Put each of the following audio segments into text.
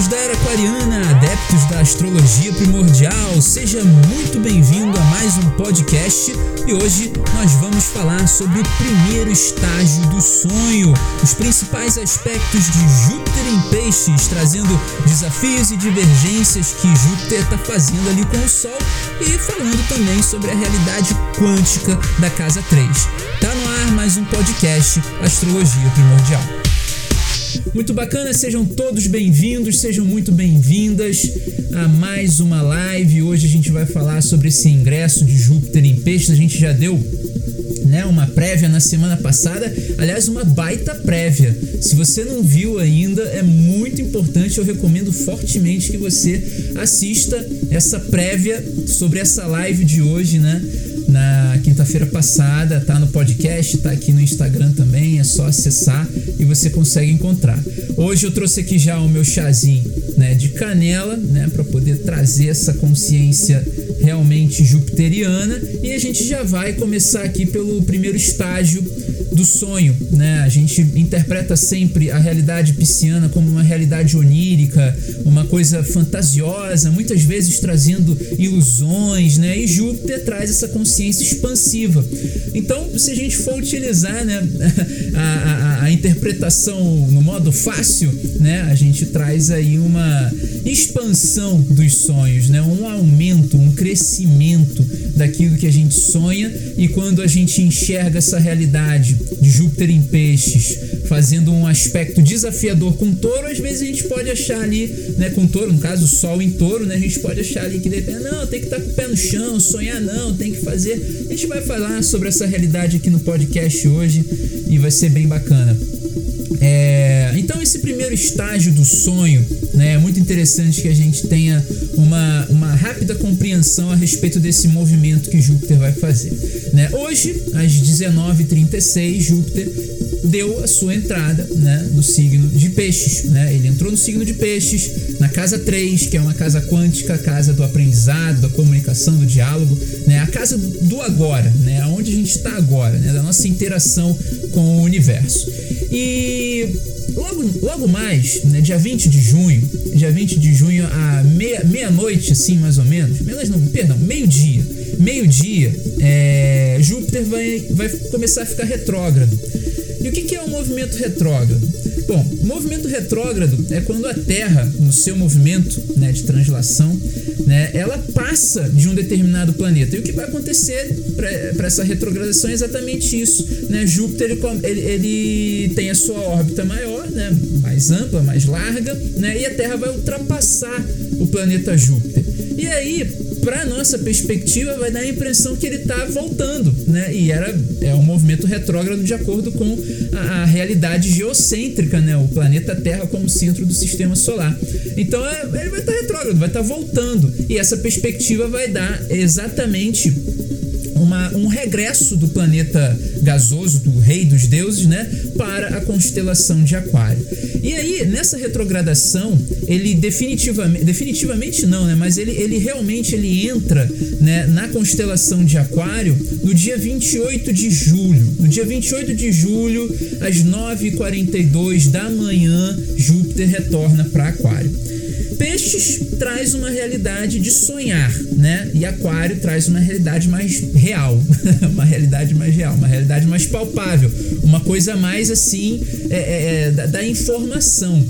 Amigos da Era Aquariana, adeptos da astrologia primordial, seja muito bem-vindo a mais um podcast e hoje nós vamos falar sobre o primeiro estágio do sonho, os principais aspectos de Júpiter em Peixes, trazendo desafios e divergências que Júpiter está fazendo ali com o Sol e falando também sobre a realidade quântica da Casa 3. Tá no ar mais um podcast Astrologia Primordial. Muito bacana, sejam todos bem-vindos, sejam muito bem-vindas a mais uma live. Hoje a gente vai falar sobre esse ingresso de Júpiter em Peixes. A gente já deu né, uma prévia na semana passada, aliás, uma baita prévia. Se você não viu ainda, é muito importante, eu recomendo fortemente que você assista essa prévia sobre essa live de hoje, né? na quinta-feira passada, tá no podcast, tá aqui no Instagram também, é só acessar e você consegue encontrar. Hoje eu trouxe aqui já o meu chazinho, né, de canela, né, para poder trazer essa consciência realmente jupiteriana e a gente já vai começar aqui pelo primeiro estágio do sonho, né? A gente interpreta sempre a realidade pisciana como uma realidade onírica, uma coisa fantasiosa, muitas vezes trazendo ilusões, né? E Júpiter traz essa consciência expansiva. Então, se a gente for utilizar, né, a, a, a interpretação no modo fácil, né? A gente traz aí uma expansão dos sonhos, né? Um aumento, um crescimento daquilo que a gente sonha e quando a gente enxerga essa realidade de Júpiter em peixes, fazendo um aspecto desafiador com touro, às vezes a gente pode achar ali, né, com touro, no caso, sol em touro, né, a gente pode achar ali que depende, não, tem que estar com o pé no chão, sonhar não, tem que fazer. A gente vai falar sobre essa realidade aqui no podcast hoje e vai ser bem bacana. É, então esse primeiro estágio do sonho, né, é muito interessante que a gente tenha uma, uma rápida compreensão a respeito desse movimento que Júpiter vai fazer. Né? Hoje, às 19h36, Júpiter deu a sua entrada né, no signo de peixes. Né? Ele entrou no signo de peixes, na casa 3, que é uma casa quântica, casa do aprendizado, da comunicação, do diálogo, né? a casa do agora, né? onde a gente está agora, né? da nossa interação com o universo. E logo, logo mais, né, dia 20 de junho, dia 20 de junho, à meia-noite, meia assim, mais ou menos, menos não, perdão, meio-dia, meio-dia, é, Júpiter vai, vai começar a ficar retrógrado. E o que, que é o um movimento retrógrado? Bom, movimento retrógrado é quando a Terra, no seu movimento né, de translação, né, ela passa de um determinado planeta. E o que vai acontecer para essa retrogradação é exatamente isso. Né? Júpiter ele, ele, tem a sua órbita maior, né, mais ampla, mais larga, né, e a Terra vai ultrapassar o planeta Júpiter. E aí, para nossa perspectiva, vai dar a impressão que ele está voltando, né? E era é um movimento retrógrado de acordo com a, a realidade geocêntrica, né? O planeta Terra como centro do sistema solar. Então, é, ele vai estar tá retrógrado, vai estar tá voltando. E essa perspectiva vai dar exatamente uma, um regresso do planeta gasoso, do rei dos deuses, né, para a constelação de Aquário. E aí, nessa retrogradação, ele definitivamente, definitivamente não, né, mas ele, ele realmente ele entra né, na constelação de Aquário no dia 28 de julho. No dia 28 de julho, às 9h42 da manhã, Júpiter retorna para Aquário. Peixes traz uma realidade de sonhar, né? E Aquário traz uma realidade mais real, uma realidade mais real, uma realidade mais palpável, uma coisa mais assim é, é, é, da, da informação.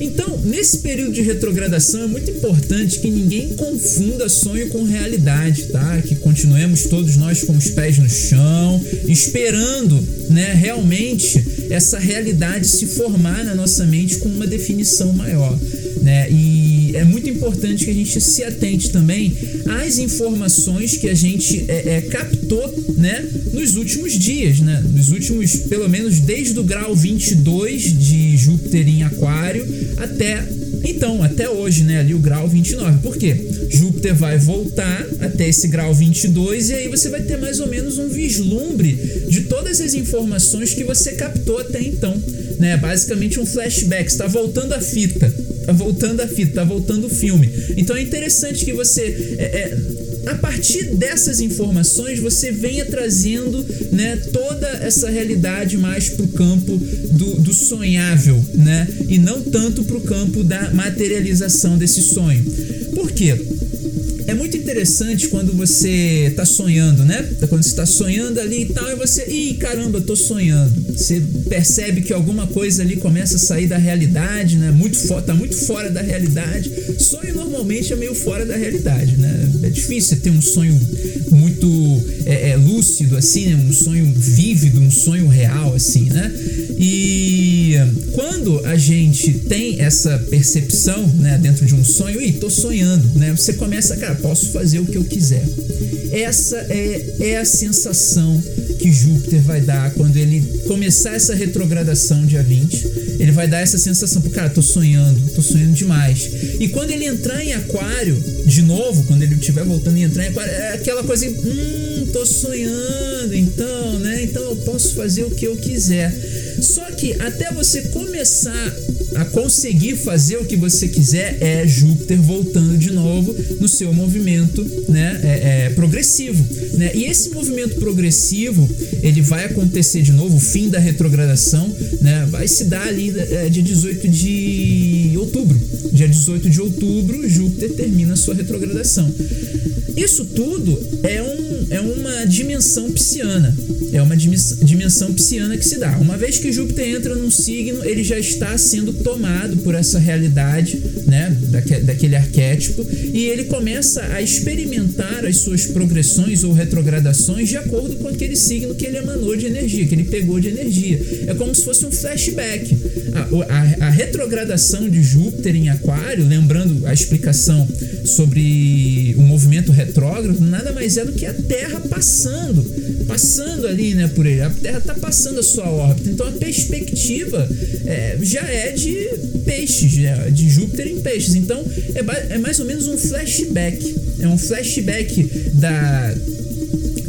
Então, nesse período de retrogradação é muito importante que ninguém confunda sonho com realidade, tá? Que continuemos todos nós com os pés no chão, esperando, né, realmente essa realidade se formar na nossa mente com uma definição maior né? E é muito importante que a gente se atente também às informações que a gente é, é, captou, né? Nos últimos dias, né? Nos últimos, pelo menos desde o grau 22 de Júpiter em Aquário até então, até hoje, né, ali o grau 29. Por quê? Júpiter vai voltar até esse grau 22 e aí você vai ter mais ou menos um vislumbre de todas as informações que você captou até então, né? Basicamente um flashback, está voltando a fita tá voltando a fita, tá voltando o filme. Então é interessante que você é, é, a partir dessas informações você venha trazendo né, toda essa realidade mais para o campo do, do sonhável, né? E não tanto para o campo da materialização desse sonho. Por quê? É muito interessante quando você tá sonhando, né? Quando você tá sonhando ali e tal, e você, ih, caramba, tô sonhando. Você percebe que alguma coisa ali começa a sair da realidade, né? Muito tá muito fora da realidade. Sonho normalmente é meio fora da realidade, né? É difícil ter um sonho muito é, é, lúcido, assim, né? Um sonho vívido, um sonho real, assim, né? E quando a gente tem essa percepção, né, dentro de um sonho, e tô sonhando, né? Você começa, cara, posso fazer o que eu quiser. Essa é, é a sensação que Júpiter vai dar quando ele começar essa retrogradação dia 20. Ele vai dar essa sensação, cara, tô sonhando, tô sonhando demais. E quando ele entrar em aquário, de novo, quando ele estiver voltando e entrar em aquário, é aquela coisa, hum, tô sonhando, então, né? Então eu posso fazer o que eu quiser. Só que até você começar a conseguir fazer o que você quiser é Júpiter voltando de novo no seu movimento né, é, é, progressivo. Né? E esse movimento progressivo ele vai acontecer de novo, o fim da retrogradação né, vai se dar ali é, dia 18 de outubro. Dia 18 de outubro, Júpiter termina sua retrogradação. Isso tudo é, um, é uma dimensão pisciana. É uma dimensão pisciana que se dá. Uma vez que Júpiter entra num signo, ele já está sendo tomado por essa realidade, né, daquele arquétipo, e ele começa a experimentar as suas progressões ou retrogradações de acordo com aquele signo que ele emanou de energia, que ele pegou de energia. É como se fosse um flashback. A, a, a retrogradação de Júpiter em Aquário, lembrando a explicação sobre o movimento retrógrado, nada mais é do que a Terra passando, passando ali, né, por ele. A Terra está passando a sua órbita. Então a perspectiva é, já é de peixes, né, de Júpiter em peixes. Então é, é mais ou menos um flashback. É um flashback da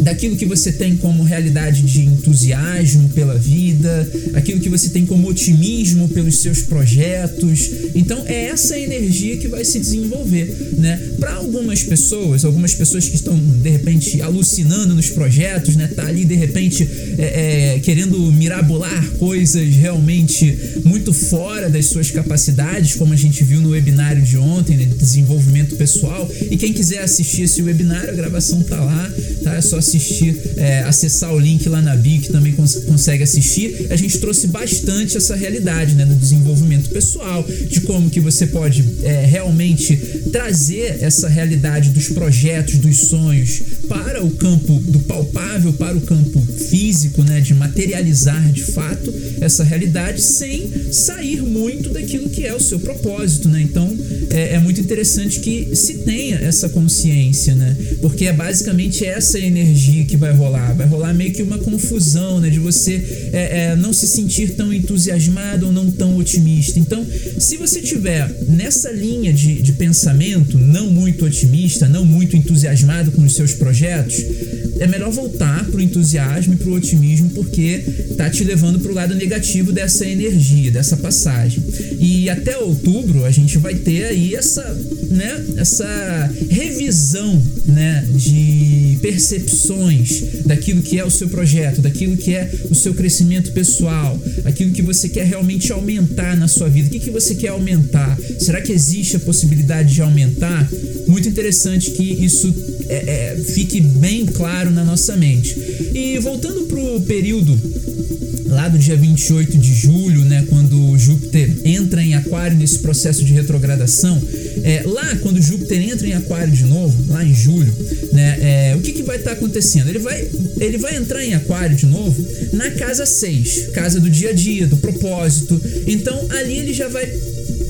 daquilo que você tem como realidade de entusiasmo pela vida, aquilo que você tem como otimismo pelos seus projetos. Então é essa energia que vai se desenvolver, né? Para algumas pessoas, algumas pessoas que estão de repente alucinando nos projetos, né? Tá ali de repente é, é, querendo mirabolar coisas realmente muito fora das suas capacidades, como a gente viu no webinário de ontem, né? De desenvolvimento pessoal. E quem quiser assistir esse webinário, a gravação tá lá, tá? É só assistir assistir, é, acessar o link lá na bio que também cons consegue assistir. A gente trouxe bastante essa realidade, né, do desenvolvimento pessoal, de como que você pode é, realmente trazer essa realidade dos projetos, dos sonhos para o campo do palpável, para o campo físico, né, de materializar de fato essa realidade sem sair muito daquilo que é o seu propósito, né? Então é, é muito interessante que se tenha essa consciência, né? Porque é basicamente essa energia energia que vai rolar. Vai rolar meio que uma confusão, né? De você é, é, não se sentir tão entusiasmado ou não tão otimista. Então, se você tiver nessa linha de, de pensamento, não muito otimista, não muito entusiasmado com os seus projetos, é melhor voltar pro entusiasmo e pro otimismo, porque tá te levando pro lado negativo dessa energia, dessa passagem. E até outubro a gente vai ter aí essa, né, essa revisão, né, de percepções daquilo que é o seu projeto, daquilo que é o seu crescimento pessoal, aquilo que você quer realmente aumentar na sua vida. O que, que você quer aumentar? Será que existe a possibilidade de aumentar? Muito interessante que isso é, é, fique bem claro na nossa mente. E voltando para o período lá do dia 28 de julho, né, quando Júpiter entra em Aquário nesse processo de retrogradação, é, lá quando Júpiter entra em Aquário de novo, lá em julho, né, é, o que, que vai estar tá acontecendo? Ele vai, ele vai entrar em Aquário de novo na casa 6, casa do dia a dia, do propósito. Então ali ele já vai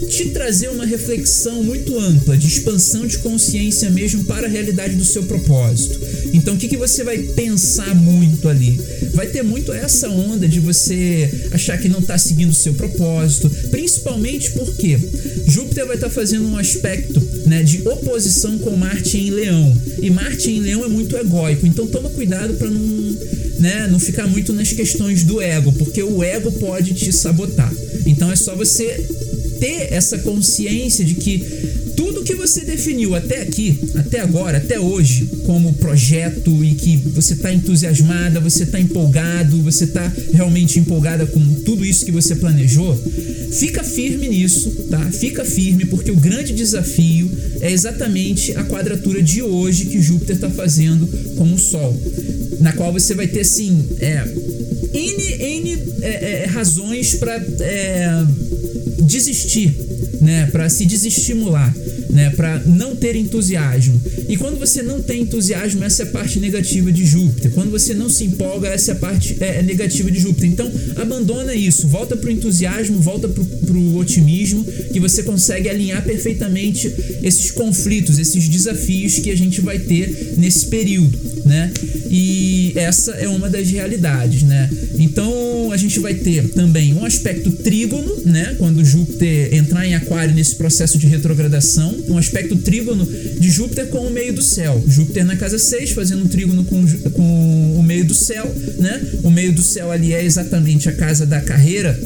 te trazer uma reflexão muito ampla de expansão de consciência mesmo para a realidade do seu propósito. Então, o que, que você vai pensar muito ali? Vai ter muito essa onda de você achar que não está seguindo o seu propósito, principalmente porque Júpiter vai estar tá fazendo um aspecto né, de oposição com Marte em Leão. E Marte em Leão é muito egóico, então toma cuidado para não, né, não ficar muito nas questões do ego, porque o ego pode te sabotar. Então é só você ter essa consciência de que tudo que você definiu até aqui, até agora, até hoje, como projeto e que você está entusiasmada, você está empolgado, você está realmente empolgada com tudo isso que você planejou, fica firme nisso, tá? Fica firme, porque o grande desafio é exatamente a quadratura de hoje que Júpiter está fazendo com o Sol, na qual você vai ter assim, é, N, N é, é, razões para é, desistir, né? Para se desestimular né, para não ter entusiasmo. E quando você não tem entusiasmo, essa é a parte negativa de Júpiter. Quando você não se empolga, essa é a parte é, é negativa de Júpiter. Então, abandona isso, volta para o entusiasmo, volta para o otimismo, que você consegue alinhar perfeitamente esses conflitos, esses desafios que a gente vai ter nesse período, né? E essa é uma das realidades, né? Então, gente vai ter também um aspecto trígono, né? Quando Júpiter entrar em Aquário nesse processo de retrogradação, um aspecto trígono de Júpiter com o meio do céu. Júpiter na casa 6, fazendo um trígono com, com o meio do céu, né? O meio do céu ali é exatamente a casa da carreira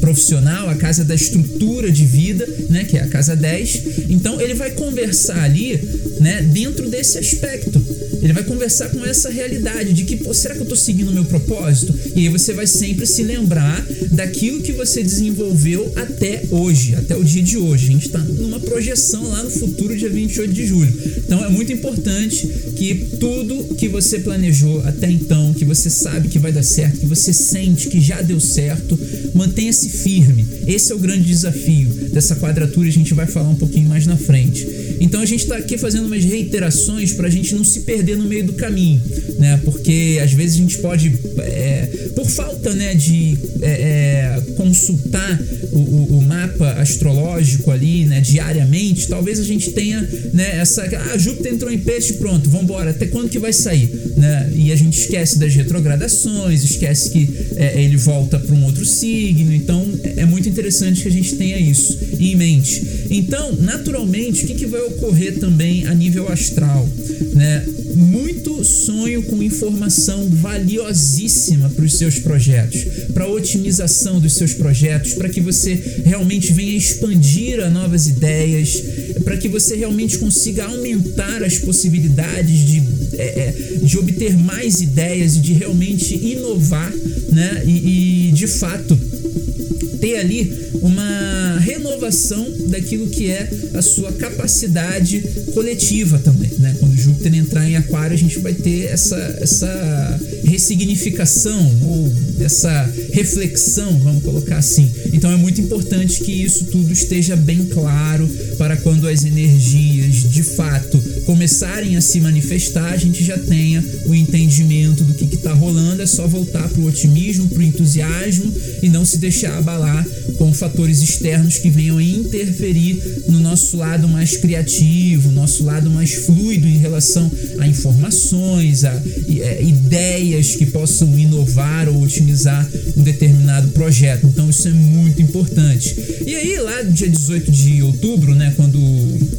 profissional, a casa da estrutura de vida, né, que é a casa 10. Então ele vai conversar ali, né, dentro desse aspecto. Ele vai conversar com essa realidade de que, pô, será que eu estou seguindo o meu propósito? E aí você vai sempre se lembrar daquilo que você desenvolveu até hoje, até o dia de hoje. A gente está numa projeção lá no futuro, dia 28 de julho. Então é muito importante que tudo que você planejou até então, que você sabe que vai dar certo, que você sente que já deu certo, mantenha-se firme. Esse é o grande desafio dessa quadratura, a gente vai falar um pouquinho mais na frente. Então a gente está aqui fazendo umas reiterações para a gente não se perder no meio do caminho, né? Porque às vezes a gente pode, é, por falta né, de é, é, consultar o, o, o, mapa astrológico ali, né, diariamente, talvez a gente tenha né, essa. Ah, Júpiter entrou em peixe, pronto, vamos embora. Até quando que vai sair? Né? E a gente esquece das retrogradações, esquece que é, ele volta para um outro signo. Então é muito interessante que a gente tenha isso em mente. Então, naturalmente, o que, que vai ocorrer também a nível astral? Né? Muito sonho com informação valiosíssima para os seus projetos, para a otimização dos seus projetos, para que você realmente venha expandir a novas ideias, para que você realmente consiga aumentar as possibilidades de, é, é de obter mais ideias e de realmente inovar, né? E, e de fato ter ali uma renovação daquilo que é a sua capacidade coletiva também, né? Quando Júpiter entrar em Aquário, a gente vai ter essa, essa ressignificação ou essa reflexão, vamos colocar assim. Então é muito importante que isso tudo esteja bem claro para quando as energias de fato começarem a se manifestar, a gente já tenha o entendimento do que está rolando, é só voltar para o otimismo, para o entusiasmo e não se deixar abalar com fatores externos que venham interferir no nosso lado mais criativo, nosso lado mais fluido em relação a informações, a é, ideias que possam inovar ou otimizar um determinado projeto. Então isso é muito importante. E aí lá no dia 18 de outubro, né, quando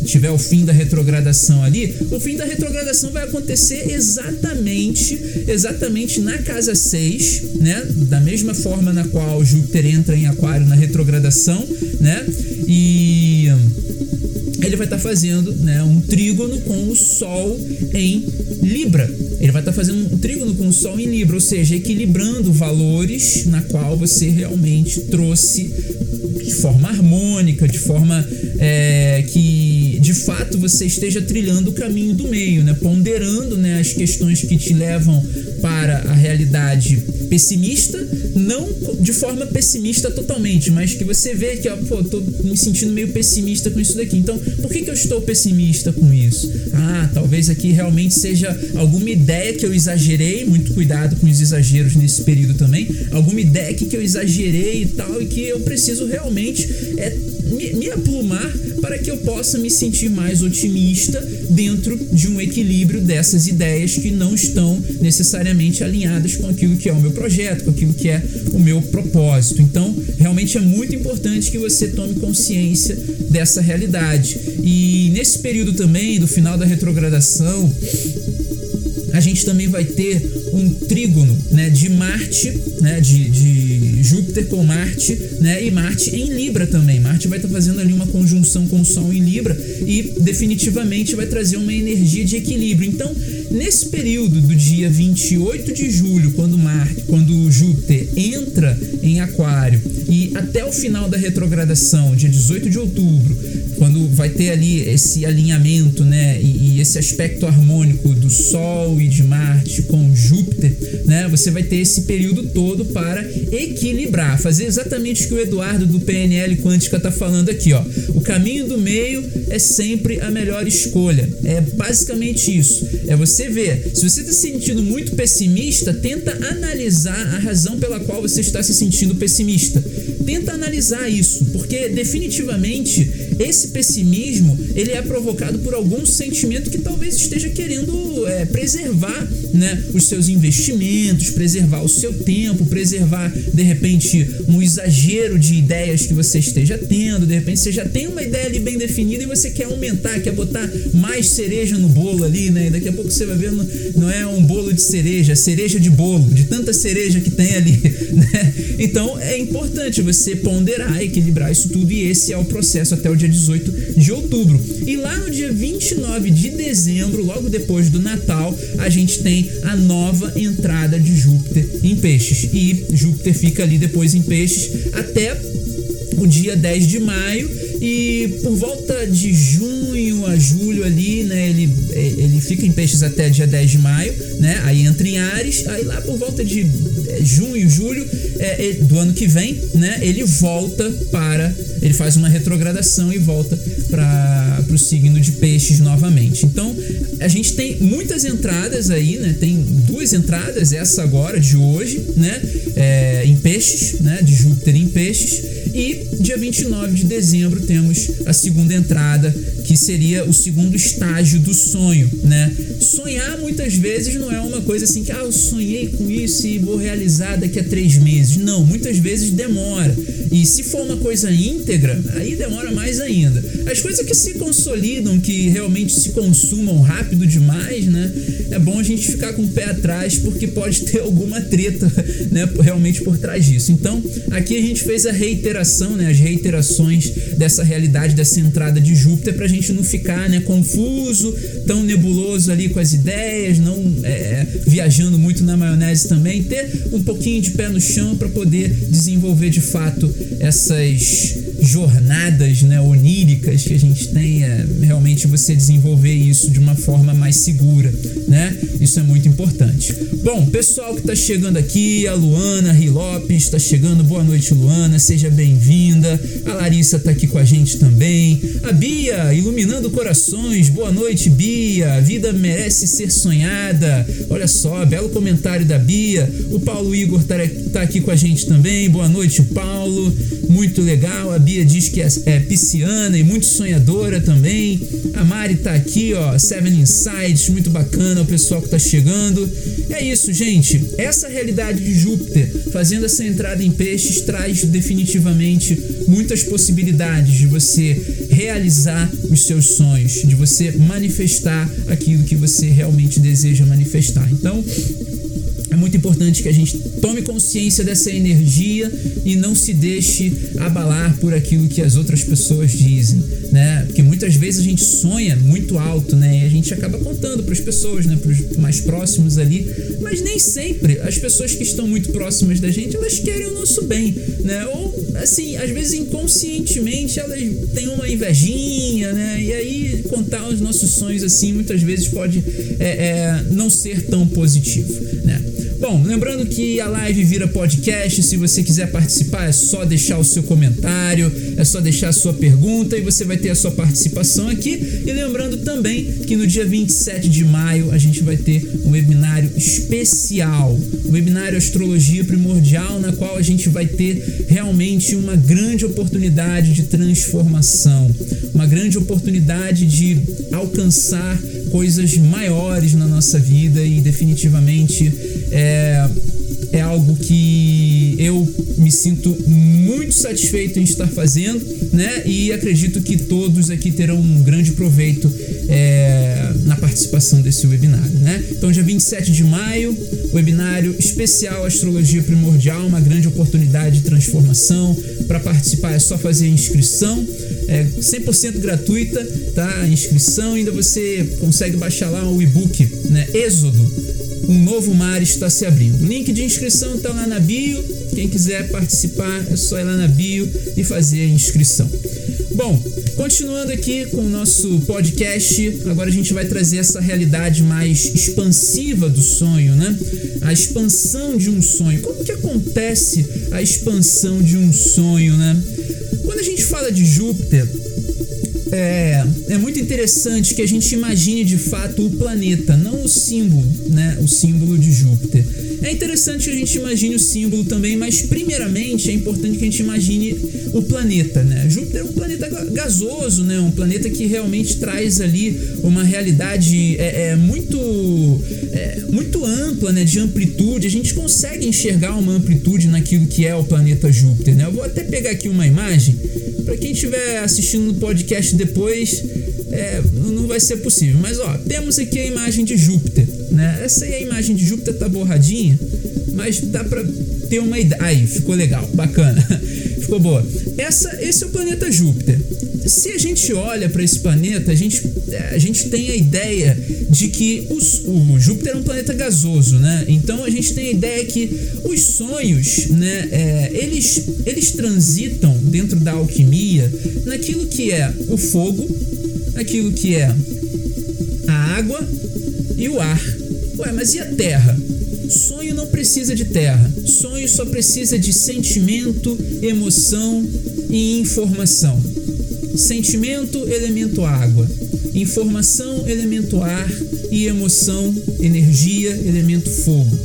tiver o fim da retrogradação ali, o fim da retrogradação vai acontecer exatamente, exatamente na casa 6, né, da mesma forma na qual Júpiter entra em Aquário na retrogradação, né? E ele vai estar tá fazendo né, um trígono com o Sol em Libra. Ele vai estar tá fazendo um trígono com o Sol em Libra, ou seja, equilibrando valores na qual você realmente trouxe de forma harmônica, de forma é, que de fato você esteja trilhando o caminho do meio, né? ponderando né, as questões que te levam para a realidade pessimista, não de forma pessimista totalmente, mas que você vê que, ó, pô, tô me sentindo meio pessimista com isso daqui. Então, por que, que eu estou pessimista com isso? Ah, talvez aqui realmente seja alguma ideia que eu exagerei, muito cuidado com os exageros nesse período também, alguma ideia que, eu exagerei e tal, e que eu preciso realmente é, me, me aplumar para que eu possa me sentir mais otimista dentro de um equilíbrio dessas ideias que não estão necessariamente alinhadas com aquilo que é o meu projeto, com aquilo que é o meu propósito. Então, realmente é muito importante que você tome consciência dessa realidade. E nesse período também, do final da retrogradação, a gente também vai ter um trígono né, de Marte, né, de, de Júpiter com Marte, né, e Marte em Libra também. Marte vai estar tá fazendo ali uma conjunção com o Sol em Libra e definitivamente vai trazer uma energia de equilíbrio. Então, nesse período do dia 28 de julho, quando Marte, quando Júpiter entra em Aquário e até o final da retrogradação, dia 18 de outubro, quando vai ter ali esse alinhamento, né, e, e, esse aspecto harmônico do Sol e de Marte com Júpiter, né, você vai ter esse período todo para equilibrar, fazer exatamente o que o Eduardo do PNL Quântica está falando aqui, ó. O caminho do meio é sempre a melhor escolha. É basicamente isso. É você ver. Se você está se sentindo muito pessimista, tenta analisar a razão pela qual você está se sentindo pessimista. Tenta analisar isso, porque definitivamente esse pessimismo ele é provocado por algum sentimento que talvez esteja querendo é, preservar né, os seus investimentos, preservar o seu tempo, preservar de repente um exagero de ideias que você esteja tendo, de repente você já tem uma ideia ali bem definida e você quer aumentar, quer botar mais cereja no bolo ali, né? E daqui a pouco você vai ver, não é um bolo de cereja, é cereja de bolo, de tanta cereja que tem ali, né? Então é importante você ponderar, equilibrar isso tudo e esse é o processo até o dia 18 de outubro. E lá no dia 29 de dezembro, logo depois do Natal, a gente tem a nova entrada de Júpiter em Peixes. E Júpiter fica ali depois em Peixes até o dia 10 de maio e por volta de junho a julho ali, né, ele, ele fica em peixes até dia 10 de maio, né, aí entra em Ares, aí lá por volta de é, junho, julho é, do ano que vem, né, ele volta para, ele faz uma retrogradação e volta para o signo de peixes novamente. Então, a gente tem muitas entradas aí, né, tem duas entradas, essa agora de hoje, né, é, em peixes, né, de Júpiter em peixes, e dia 29 de dezembro temos a segunda entrada, que seria o segundo estágio do sonho, né? Sonhar muitas vezes não é uma coisa assim que ah, eu sonhei com isso e vou realizar daqui a três meses. Não, muitas vezes demora. E se for uma coisa íntegra, aí demora mais ainda. As coisas que se consolidam, que realmente se consumam rápido demais, né? É bom a gente ficar com o pé atrás, porque pode ter alguma treta, né? Realmente por trás disso. Então, aqui a gente fez a reiteração, né? As reiterações dessa realidade, dessa entrada de Júpiter, pra gente não ficar, né? Confuso, tão nebuloso ali com as ideias, não é, viajando muito na maionese também. Ter um pouquinho de pé no chão para poder desenvolver de fato essas jornadas né, oníricas que a gente tem, é, realmente você desenvolver isso de uma forma mais segura, né? Isso é muito importante. Bom, pessoal que está chegando aqui, a Luana Ri Lopes está chegando, boa noite Luana, seja bem-vinda. A Larissa está aqui com a gente também. A Bia, iluminando corações, boa noite Bia, a vida merece ser sonhada. Olha só, belo comentário da Bia. O Paulo Igor está tá aqui com a gente também, boa noite Paulo, muito legal. A Bia diz que é, é pisciana e muito sonhadora também. A Mari tá aqui, ó, Seven Insights, muito bacana, o pessoal que tá chegando. É isso, gente. Essa realidade de Júpiter fazendo essa entrada em peixes traz definitivamente muitas possibilidades de você realizar os seus sonhos, de você manifestar aquilo que você realmente deseja manifestar. Então, é muito importante que a gente tome consciência dessa energia e não se deixe abalar por aquilo que as outras pessoas dizem, né? Porque muitas vezes a gente sonha muito alto, né? E a gente acaba contando para as pessoas, né? Para os mais próximos ali, mas nem sempre as pessoas que estão muito próximas da gente elas querem o nosso bem, né? Ou assim, às vezes inconscientemente elas têm uma invejinha, né? E aí contar os nossos sonhos assim muitas vezes pode é, é, não ser tão positivo, né? Bom, lembrando que a live vira podcast. Se você quiser participar, é só deixar o seu comentário, é só deixar a sua pergunta e você vai ter a sua participação aqui. E lembrando também que no dia 27 de maio a gente vai ter um webinário especial, um webinário Astrologia Primordial, na qual a gente vai ter realmente uma grande oportunidade de transformação, uma grande oportunidade de alcançar coisas maiores na nossa vida e definitivamente é, é algo que eu me sinto muito satisfeito em estar fazendo, né? E acredito que todos aqui terão um grande proveito é, na participação desse webinário, né? Então, dia 27 de maio, webinário especial Astrologia Primordial, uma grande oportunidade de transformação. Para participar é só fazer a inscrição, é 100% gratuita, tá? A inscrição, ainda você consegue baixar lá o e-book, né? Êxodo um novo mar está se abrindo. Link de inscrição está lá na bio. Quem quiser participar é só ir lá na bio e fazer a inscrição. Bom, continuando aqui com o nosso podcast, agora a gente vai trazer essa realidade mais expansiva do sonho, né? A expansão de um sonho. Como que acontece a expansão de um sonho, né? Quando a gente fala de Júpiter, é, é muito interessante que a gente imagine de fato o planeta, não o símbolo, né? O símbolo de Júpiter. É interessante que a gente imagine o símbolo também, mas primeiramente é importante que a gente imagine o planeta, né? Júpiter é um planeta gasoso, né? Um planeta que realmente traz ali uma realidade é, é muito é, muito ampla, né? De amplitude. A gente consegue enxergar uma amplitude naquilo que é o planeta Júpiter, né? Eu vou até pegar aqui uma imagem para quem estiver assistindo no podcast depois, é, não vai ser possível. Mas ó, temos aqui a imagem de Júpiter, né? Essa aí é a imagem de Júpiter tá borradinha, mas dá para ter uma ideia. Aí, ficou legal, bacana. ficou boa. Essa, esse é o planeta Júpiter. Se a gente olha para esse planeta, a gente, a gente tem a ideia de que os, o Júpiter é um planeta gasoso, né? Então a gente tem a ideia que os sonhos, né, é, eles, eles transitam dentro da alquimia naquilo que é o fogo, naquilo que é a água e o ar. Ué, mas e a terra? Sonho não precisa de terra. Sonho só precisa de sentimento, emoção e informação. Sentimento, elemento água. Informação, elemento ar. E emoção, energia, elemento fogo.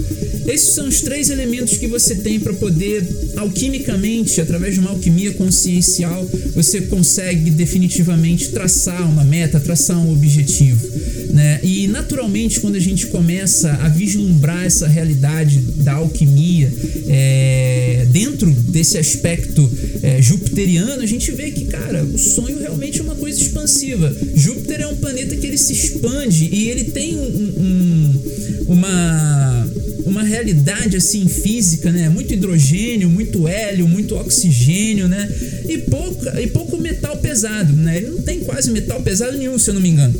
Esses são os três elementos que você tem para poder, alquimicamente, através de uma alquimia consciencial, você consegue definitivamente traçar uma meta, traçar um objetivo. Né? E naturalmente, quando a gente começa a vislumbrar essa realidade da alquimia é, dentro desse aspecto é, jupiteriano, a gente vê que, cara, o sonho realmente é uma coisa expansiva. Júpiter é um planeta que ele se expande e ele tem um, um, uma uma realidade assim física, né? Muito hidrogênio, muito hélio, muito oxigênio, né? E pouco, e pouco metal pesado, né? Ele não tem quase metal pesado nenhum, se eu não me engano.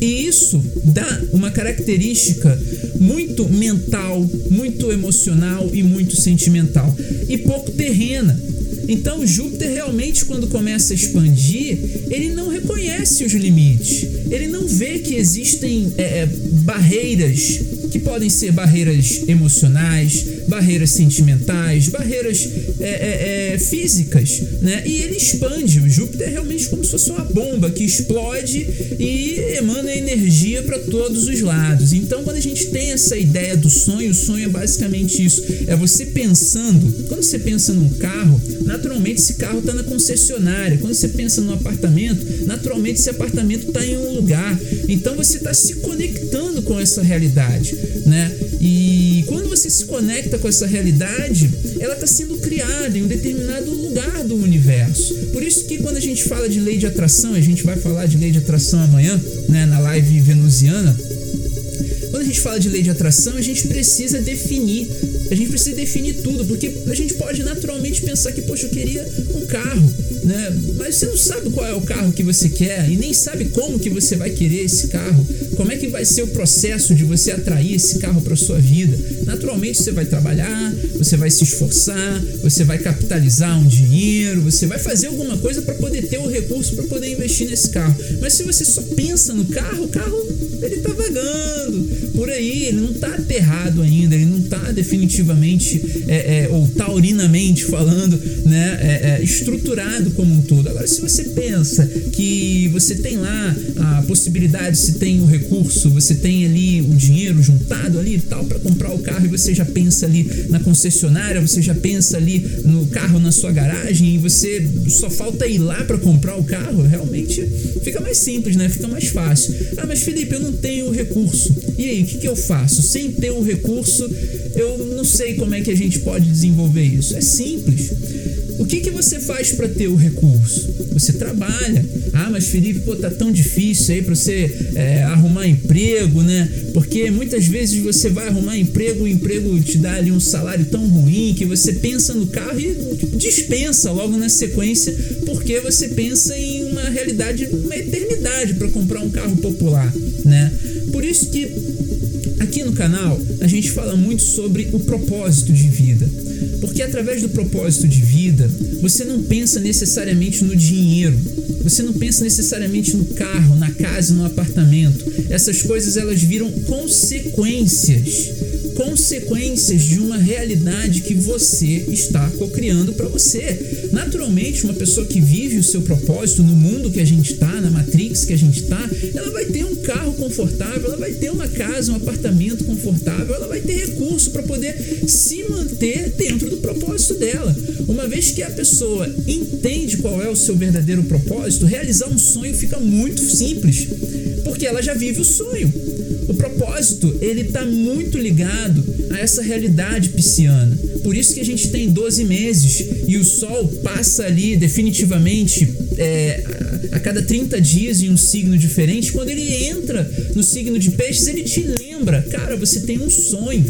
E isso dá uma característica muito mental, muito emocional e muito sentimental e pouco terrena. Então Júpiter realmente quando começa a expandir, ele não reconhece os limites. Ele não vê que existem é, é barreiras que podem ser barreiras emocionais, barreiras sentimentais, barreiras é, é, é, físicas, né? E ele expande. O Júpiter é realmente como se fosse uma bomba que explode e emana energia para todos os lados. Então, quando a gente tem essa ideia do sonho, o sonho é basicamente isso: é você pensando. Quando você pensa num carro, naturalmente esse carro está na concessionária. Quando você pensa num apartamento, naturalmente esse apartamento está em um lugar. Então, você está se conectando com essa realidade né? E quando você se conecta com essa realidade, ela está sendo criada em um determinado lugar do universo. Por isso que quando a gente fala de lei de atração, a gente vai falar de lei de atração amanhã, né, na live venusiana. Quando a gente fala de lei de atração, a gente precisa definir a gente precisa definir tudo, porque a gente pode naturalmente pensar que, poxa, eu queria um carro, né? Mas você não sabe qual é o carro que você quer e nem sabe como que você vai querer esse carro, como é que vai ser o processo de você atrair esse carro para sua vida. Naturalmente você vai trabalhar, você vai se esforçar, você vai capitalizar um dinheiro, você vai fazer alguma coisa para poder ter o recurso para poder investir nesse carro. Mas se você só pensa no carro, o carro ele tá vagando aí, ele não tá aterrado ainda, ele não tá definitivamente é, é, ou taurinamente falando, né, é, é, estruturado como um todo. Agora, se você pensa que você tem lá a possibilidade, se tem o recurso, você tem ali o dinheiro juntado ali e tal para comprar o carro e você já pensa ali na concessionária, você já pensa ali no carro na sua garagem e você só falta ir lá para comprar o carro, realmente fica mais simples, né? Fica mais fácil. Ah, mas Felipe, eu não tenho recurso. E aí, o que, que eu faço? Sem ter o recurso, eu não sei como é que a gente pode desenvolver isso. É simples. O que, que você faz para ter o recurso? Você trabalha. Ah, mas Felipe, pô, tá tão difícil aí para você é, arrumar emprego, né? Porque muitas vezes você vai arrumar emprego, o emprego te dá ali um salário tão ruim que você pensa no carro e dispensa logo na sequência, porque você pensa em uma realidade, uma eternidade para comprar um carro popular, né? Por isso que aqui no canal a gente fala muito sobre o propósito de vida. Porque através do propósito de vida, você não pensa necessariamente no dinheiro, você não pensa necessariamente no carro, na casa, no apartamento. Essas coisas elas viram consequências consequências de uma realidade que você está cocriando para você. Naturalmente, uma pessoa que vive o seu propósito no mundo que a gente está, na Matrix que a gente está, ela vai ter confortável, ela vai ter uma casa, um apartamento confortável, ela vai ter recurso para poder se manter dentro do propósito dela. Uma vez que a pessoa entende qual é o seu verdadeiro propósito, realizar um sonho fica muito simples, porque ela já vive o sonho. O propósito, ele está muito ligado a essa realidade pisciana. Por isso que a gente tem 12 meses e o Sol passa ali definitivamente é, a cada 30 dias em um signo diferente. Quando ele entra no signo de peixes, ele te lembra, cara, você tem um sonho.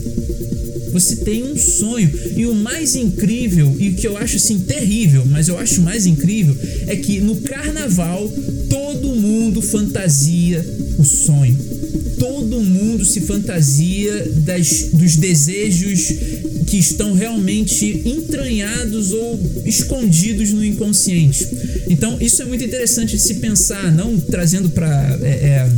Você tem um sonho. E o mais incrível, e o que eu acho assim terrível, mas eu acho mais incrível, é que no carnaval todo mundo fantasia o sonho todo mundo se fantasia das, dos desejos que estão realmente entranhados ou escondidos no inconsciente. Então, isso é muito interessante de se pensar, não trazendo para. É, é,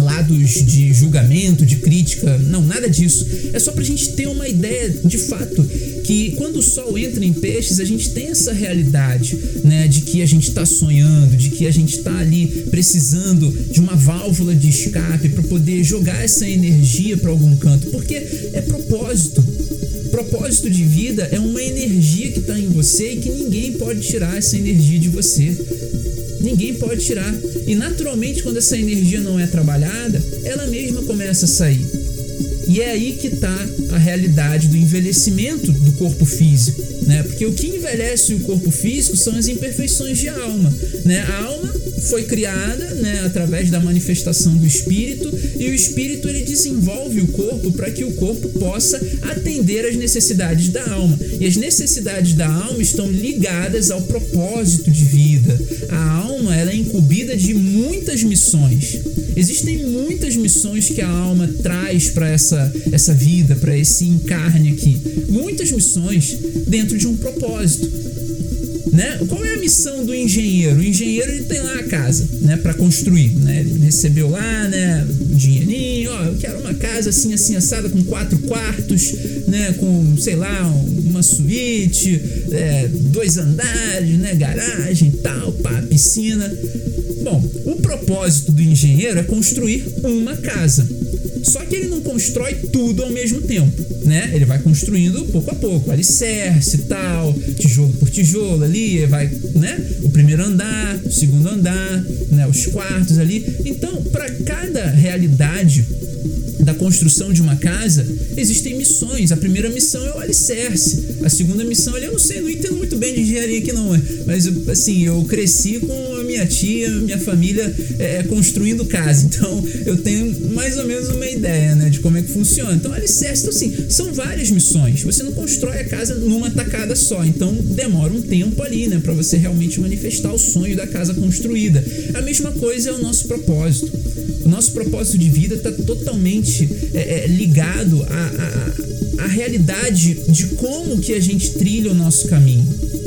lados de julgamento, de crítica, não, nada disso. É só pra gente ter uma ideia de fato que quando o sol entra em peixes, a gente tem essa realidade, né, de que a gente está sonhando, de que a gente está ali precisando de uma válvula de escape para poder jogar essa energia para algum canto, porque é propósito. Propósito de vida é uma energia que está em você e que ninguém pode tirar essa energia de você. Ninguém pode tirar. E naturalmente, quando essa energia não é trabalhada, ela mesma começa a sair. E é aí que está a realidade do envelhecimento do corpo físico, né? Porque o que envelhece o corpo físico são as imperfeições de alma, né? A alma foi criada, né, através da manifestação do espírito e o espírito ele desenvolve o corpo para que o corpo possa atender às necessidades da alma. E as necessidades da alma estão ligadas ao propósito de vida. A alma ela é incumbida de muitas missões. Existem muitas missões que a alma traz para essa, essa vida, para esse encarne aqui. Muitas missões dentro de um propósito. Né? Qual é a missão do engenheiro? O engenheiro ele tem lá a casa, né, para construir, né? Ele recebeu lá, né, o dinheirinho, ó, eu quero uma casa assim assim assada com quatro quartos, né, com sei lá uma suíte, é, dois andares, né, garagem, tal, pá, piscina. Bom, o propósito do engenheiro é construir uma casa. Só que ele não constrói tudo ao mesmo tempo, né? Ele vai construindo pouco a pouco, alicerce e tal, tijolo por tijolo ali, vai, né? O primeiro andar, o segundo andar, né? Os quartos ali. Então, para cada realidade da construção de uma casa, existem missões. A primeira missão é o alicerce. A segunda missão, ali eu não sei, não entendo muito bem de engenharia aqui não, mas assim, eu cresci com minha tia, minha família é, construindo casa, então eu tenho mais ou menos uma ideia, né, de como é que funciona. Então, alicerce, então assim, são várias missões. Você não constrói a casa numa tacada só, então demora um tempo ali, né, para você realmente manifestar o sonho da casa construída. A mesma coisa é o nosso propósito. O nosso propósito de vida está totalmente é, é, ligado à, à, à realidade de como que a gente trilha o nosso caminho.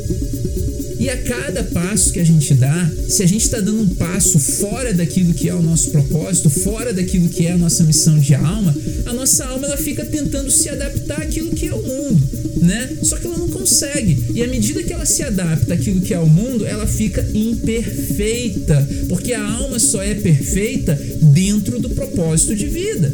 E a cada passo que a gente dá, se a gente está dando um passo fora daquilo que é o nosso propósito, fora daquilo que é a nossa missão de alma, a nossa alma ela fica tentando se adaptar àquilo que é o mundo, né? Só que ela não consegue. E à medida que ela se adapta àquilo que é o mundo, ela fica imperfeita, porque a alma só é perfeita dentro do propósito de vida.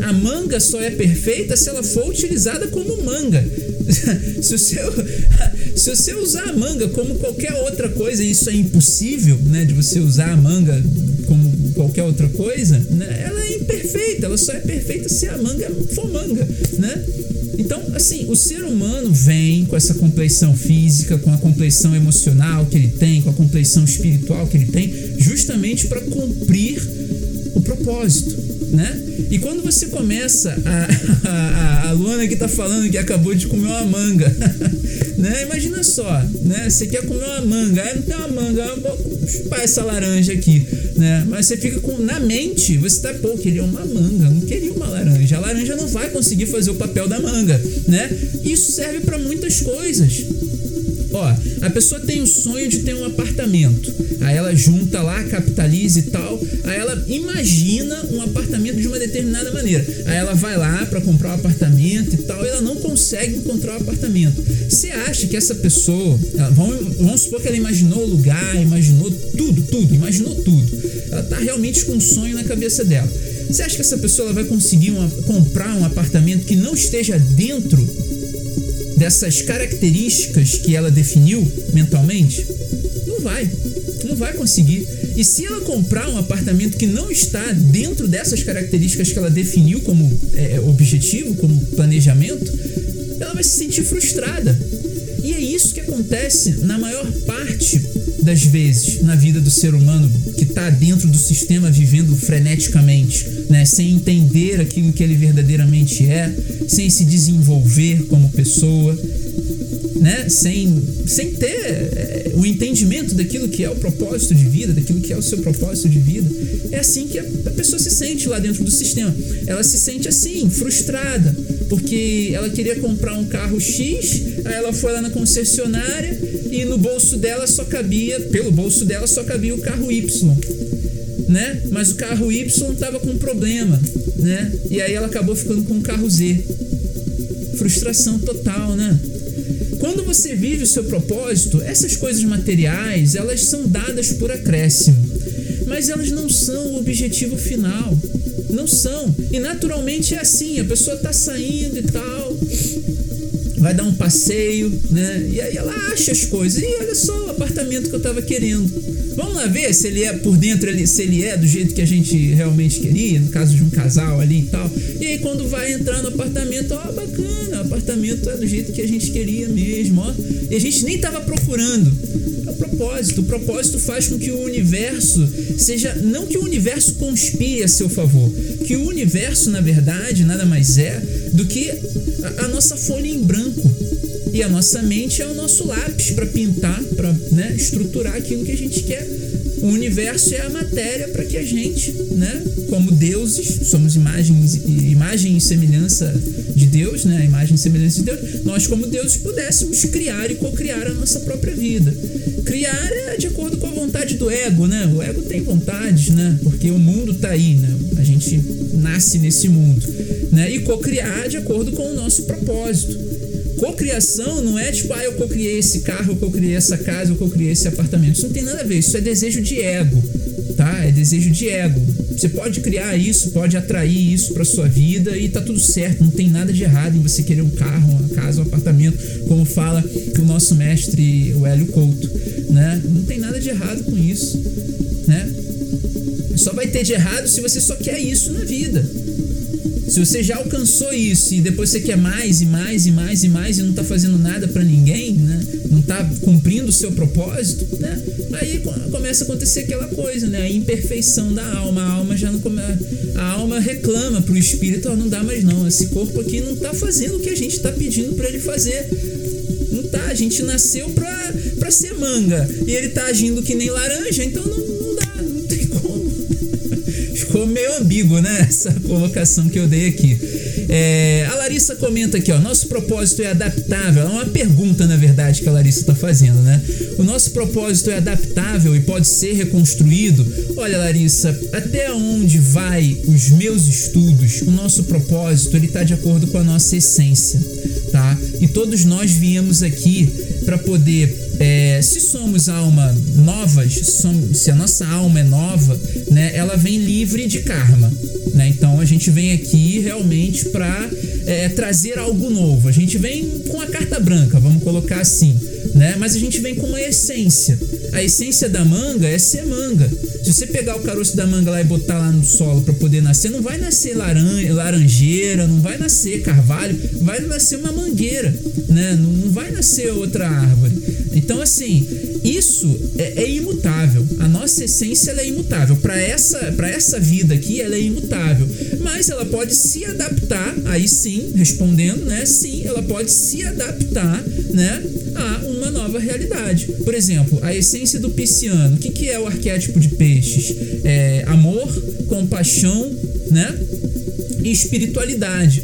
A manga só é perfeita se ela for utilizada como manga. se, você, se você usar a manga como qualquer outra coisa, isso é impossível, né? De você usar a manga como qualquer outra coisa, né, ela é imperfeita, ela só é perfeita se a manga for manga, né? Então, assim, o ser humano vem com essa compleição física, com a compleição emocional que ele tem, com a compleição espiritual que ele tem, justamente para cumprir o propósito, né? E quando você começa a, a, a Luana que tá falando que acabou de comer uma manga, né? Imagina só, né? Você quer comer uma manga, aí não tem uma manga, vou chupar essa laranja aqui, né? Mas você fica com na mente, você tá, pô, queria uma manga, não queria uma laranja. A laranja não vai conseguir fazer o papel da manga, né? Isso serve para muitas coisas. Ó, a pessoa tem o sonho de ter um apartamento. Aí ela junta lá, capitaliza e tal. Aí ela imagina um apartamento de uma determinada maneira. Aí ela vai lá para comprar o um apartamento e tal. E ela não consegue encontrar o um apartamento. Você acha que essa pessoa. Vamos, vamos supor que ela imaginou o lugar, imaginou tudo, tudo, imaginou tudo. Ela tá realmente com um sonho na cabeça dela. Você acha que essa pessoa vai conseguir uma, comprar um apartamento que não esteja dentro dessas características que ela definiu mentalmente? Não vai. Não vai conseguir. E se ela comprar um apartamento que não está dentro dessas características que ela definiu como é, objetivo, como planejamento, ela vai se sentir frustrada. Isso que acontece na maior parte das vezes na vida do ser humano que está dentro do sistema vivendo freneticamente, né? sem entender aquilo que ele verdadeiramente é, sem se desenvolver como pessoa, né? sem, sem ter é, o entendimento daquilo que é o propósito de vida, daquilo que é o seu propósito de vida. É assim que a pessoa se sente lá dentro do sistema. Ela se sente assim, frustrada, porque ela queria comprar um carro X, aí ela foi lá na concessionária e no bolso dela só cabia, pelo bolso dela só cabia o carro Y. Né? Mas o carro Y estava com problema, né? E aí ela acabou ficando com o carro Z. Frustração total, né? Quando você vive o seu propósito, essas coisas materiais, elas são dadas por acréscimo, mas elas não são o objetivo final. Não são. E naturalmente é assim, a pessoa tá saindo e tal, vai dar um passeio, né? E aí ela acha as coisas. E olha só o apartamento que eu tava querendo. Vamos lá ver se ele é por dentro, se ele é do jeito que a gente realmente queria, no caso de um casal ali e tal. E aí quando vai entrar no apartamento, ó, bacana, o apartamento é do jeito que a gente queria mesmo, ó. E a gente nem tava procurando. É o propósito. O propósito faz com que o universo seja. Não que o universo conspire a seu favor, que o universo, na verdade, nada mais é do que a, a nossa folha em branco. E a nossa mente é o nosso lápis para pintar, para né, estruturar aquilo que a gente quer. O universo é a matéria para que a gente, né, como deuses, somos imagens, imagem e semelhança de Deus, né, imagem e semelhança de Deus, nós como deuses pudéssemos criar e co-criar a nossa própria vida. Criar é de acordo com a vontade do ego, né? O ego tem vontades, né? Porque o mundo tá aí, né? A gente nasce nesse mundo, né? E co-criar de acordo com o nosso propósito. Cocriação não é tipo, ah, eu cocriei esse carro, eu cocriei essa casa, eu cocriei esse apartamento. Isso não tem nada a ver, isso é desejo de ego, tá? É desejo de ego. Você pode criar isso, pode atrair isso para sua vida e tá tudo certo, não tem nada de errado em você querer um carro, uma casa, um apartamento, como fala o nosso mestre, o Hélio Couto, né? Não tem nada de errado com isso, né? Só vai ter de errado se você só quer isso na vida. Se você já alcançou isso e depois você quer mais e mais e mais e mais e não tá fazendo nada para ninguém, né? Não tá cumprindo o seu propósito, né? Aí começa a acontecer aquela coisa, né? A imperfeição da alma. A alma já não come... a alma reclama pro espírito, oh, não dá mais não. Esse corpo aqui não tá fazendo o que a gente tá pedindo para ele fazer. Não tá, a gente nasceu pra, pra ser manga e ele tá agindo que nem laranja, então não ambíguo, né? Essa colocação que eu dei aqui. É, a Larissa comenta aqui, ó. Nosso propósito é adaptável. É uma pergunta, na verdade, que a Larissa está fazendo, né? O nosso propósito é adaptável e pode ser reconstruído. Olha, Larissa, até onde vai os meus estudos, o nosso propósito, ele está de acordo com a nossa essência, tá? E todos nós viemos aqui para poder é, se somos alma novas, se a nossa alma é nova, né, ela vem livre de karma. Né? Então a gente vem aqui realmente para é, trazer algo novo. A gente vem com a carta branca, vamos colocar assim, né? Mas a gente vem com uma essência. A essência da manga é ser manga. Se você pegar o caroço da manga lá e botar lá no solo para poder nascer, não vai nascer laran laranjeira, não vai nascer carvalho, vai nascer uma mangueira, né? Não, não vai nascer outra árvore. Então, assim, isso é, é imutável. A nossa essência é imutável. Para essa, essa vida aqui, ela é imutável. Mas ela pode se adaptar, aí sim, respondendo, né? Sim, ela pode se adaptar, né? A uma nova realidade. Por exemplo, a essência do pisciano. O que, que é o arquétipo de peixes? É amor, compaixão, né? E espiritualidade.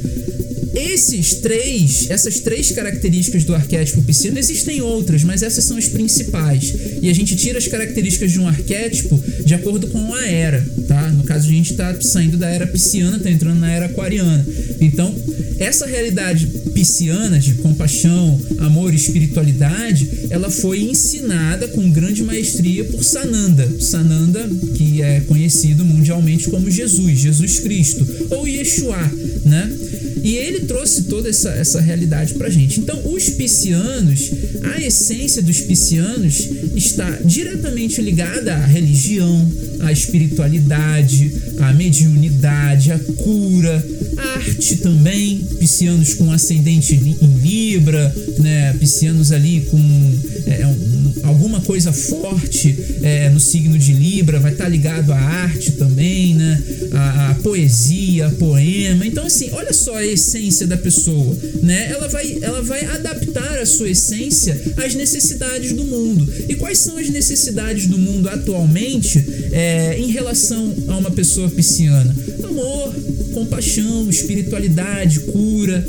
Esses três, essas três características do arquétipo pisciano, existem outras, mas essas são as principais. E a gente tira as características de um arquétipo de acordo com a era, tá? No caso, a gente está saindo da era pisciana, está entrando na era aquariana. Então, essa realidade pisciana de compaixão, amor e espiritualidade, ela foi ensinada com grande maestria por Sananda. Sananda, que é conhecido mundialmente como Jesus, Jesus Cristo, ou Yeshua, né? E ele trouxe toda essa, essa realidade pra gente. Então, os piscianos, a essência dos piscianos está diretamente ligada à religião, à espiritualidade, à mediunidade, à cura, à arte também. Piscianos com ascendente em Libra, né? Piscianos ali com é, um, alguma coisa forte é, no signo de Libra, vai estar tá ligado à arte também, né? A poesia, a poema. Então, assim, olha só a essência da pessoa, né? Ela vai, ela vai adaptar a sua essência às necessidades do mundo. E quais são as necessidades do mundo atualmente é, em relação a uma pessoa pisciana? Amor, compaixão, espiritualidade, cura,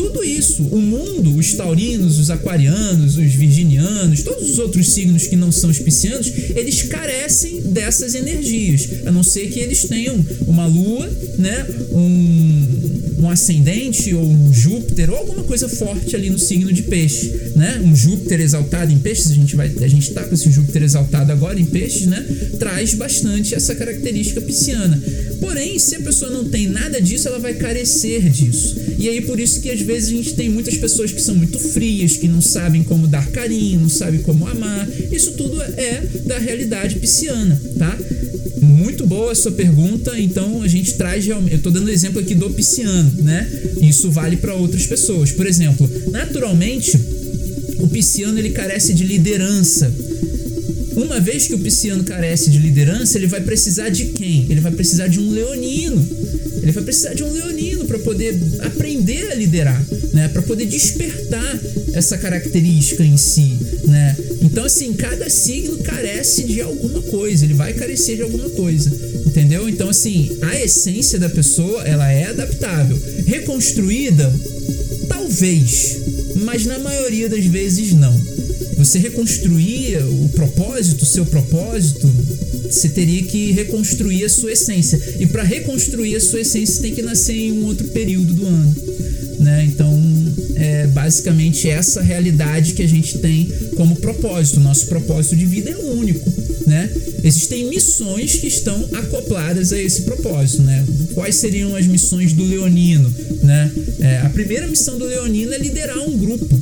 tudo isso, o mundo, os taurinos, os aquarianos, os virginianos, todos os outros signos que não são os piscianos, eles carecem dessas energias, a não ser que eles tenham uma lua, né, um, um ascendente ou um Júpiter ou alguma coisa forte ali no signo de peixe, né? Um Júpiter exaltado em peixes, a gente vai, a gente tá com esse Júpiter exaltado agora em peixes, né? Traz bastante essa característica pisciana. Porém, se a pessoa não tem nada disso, ela vai carecer disso. E aí por isso que às vezes a gente tem muitas pessoas que são muito frias, que não sabem como dar carinho, não sabem como amar. Isso tudo é da realidade pisciana, tá? Muito boa a sua pergunta, então a gente traz realmente. Eu estou dando exemplo aqui do pisciano, né? Isso vale para outras pessoas. Por exemplo, naturalmente, o pisciano ele carece de liderança. Uma vez que o pisciano carece de liderança, ele vai precisar de quem? Ele vai precisar de um leonino. Ele vai precisar de um leonino para poder aprender a liderar, né? Para poder despertar essa característica em si, né? Então assim, cada signo carece de alguma coisa, ele vai carecer de alguma coisa, entendeu? Então assim, a essência da pessoa, ela é adaptável. Reconstruída, talvez, mas na maioria das vezes não. Você reconstruir o propósito, o seu propósito, você teria que reconstruir a sua essência. E para reconstruir a sua essência, tem que nascer em um outro período do ano. Né? Então, é basicamente essa realidade que a gente tem como propósito. Nosso propósito de vida é único. Né? Existem missões que estão acopladas a esse propósito. Né? Quais seriam as missões do Leonino? Né? É, a primeira missão do Leonino é liderar um grupo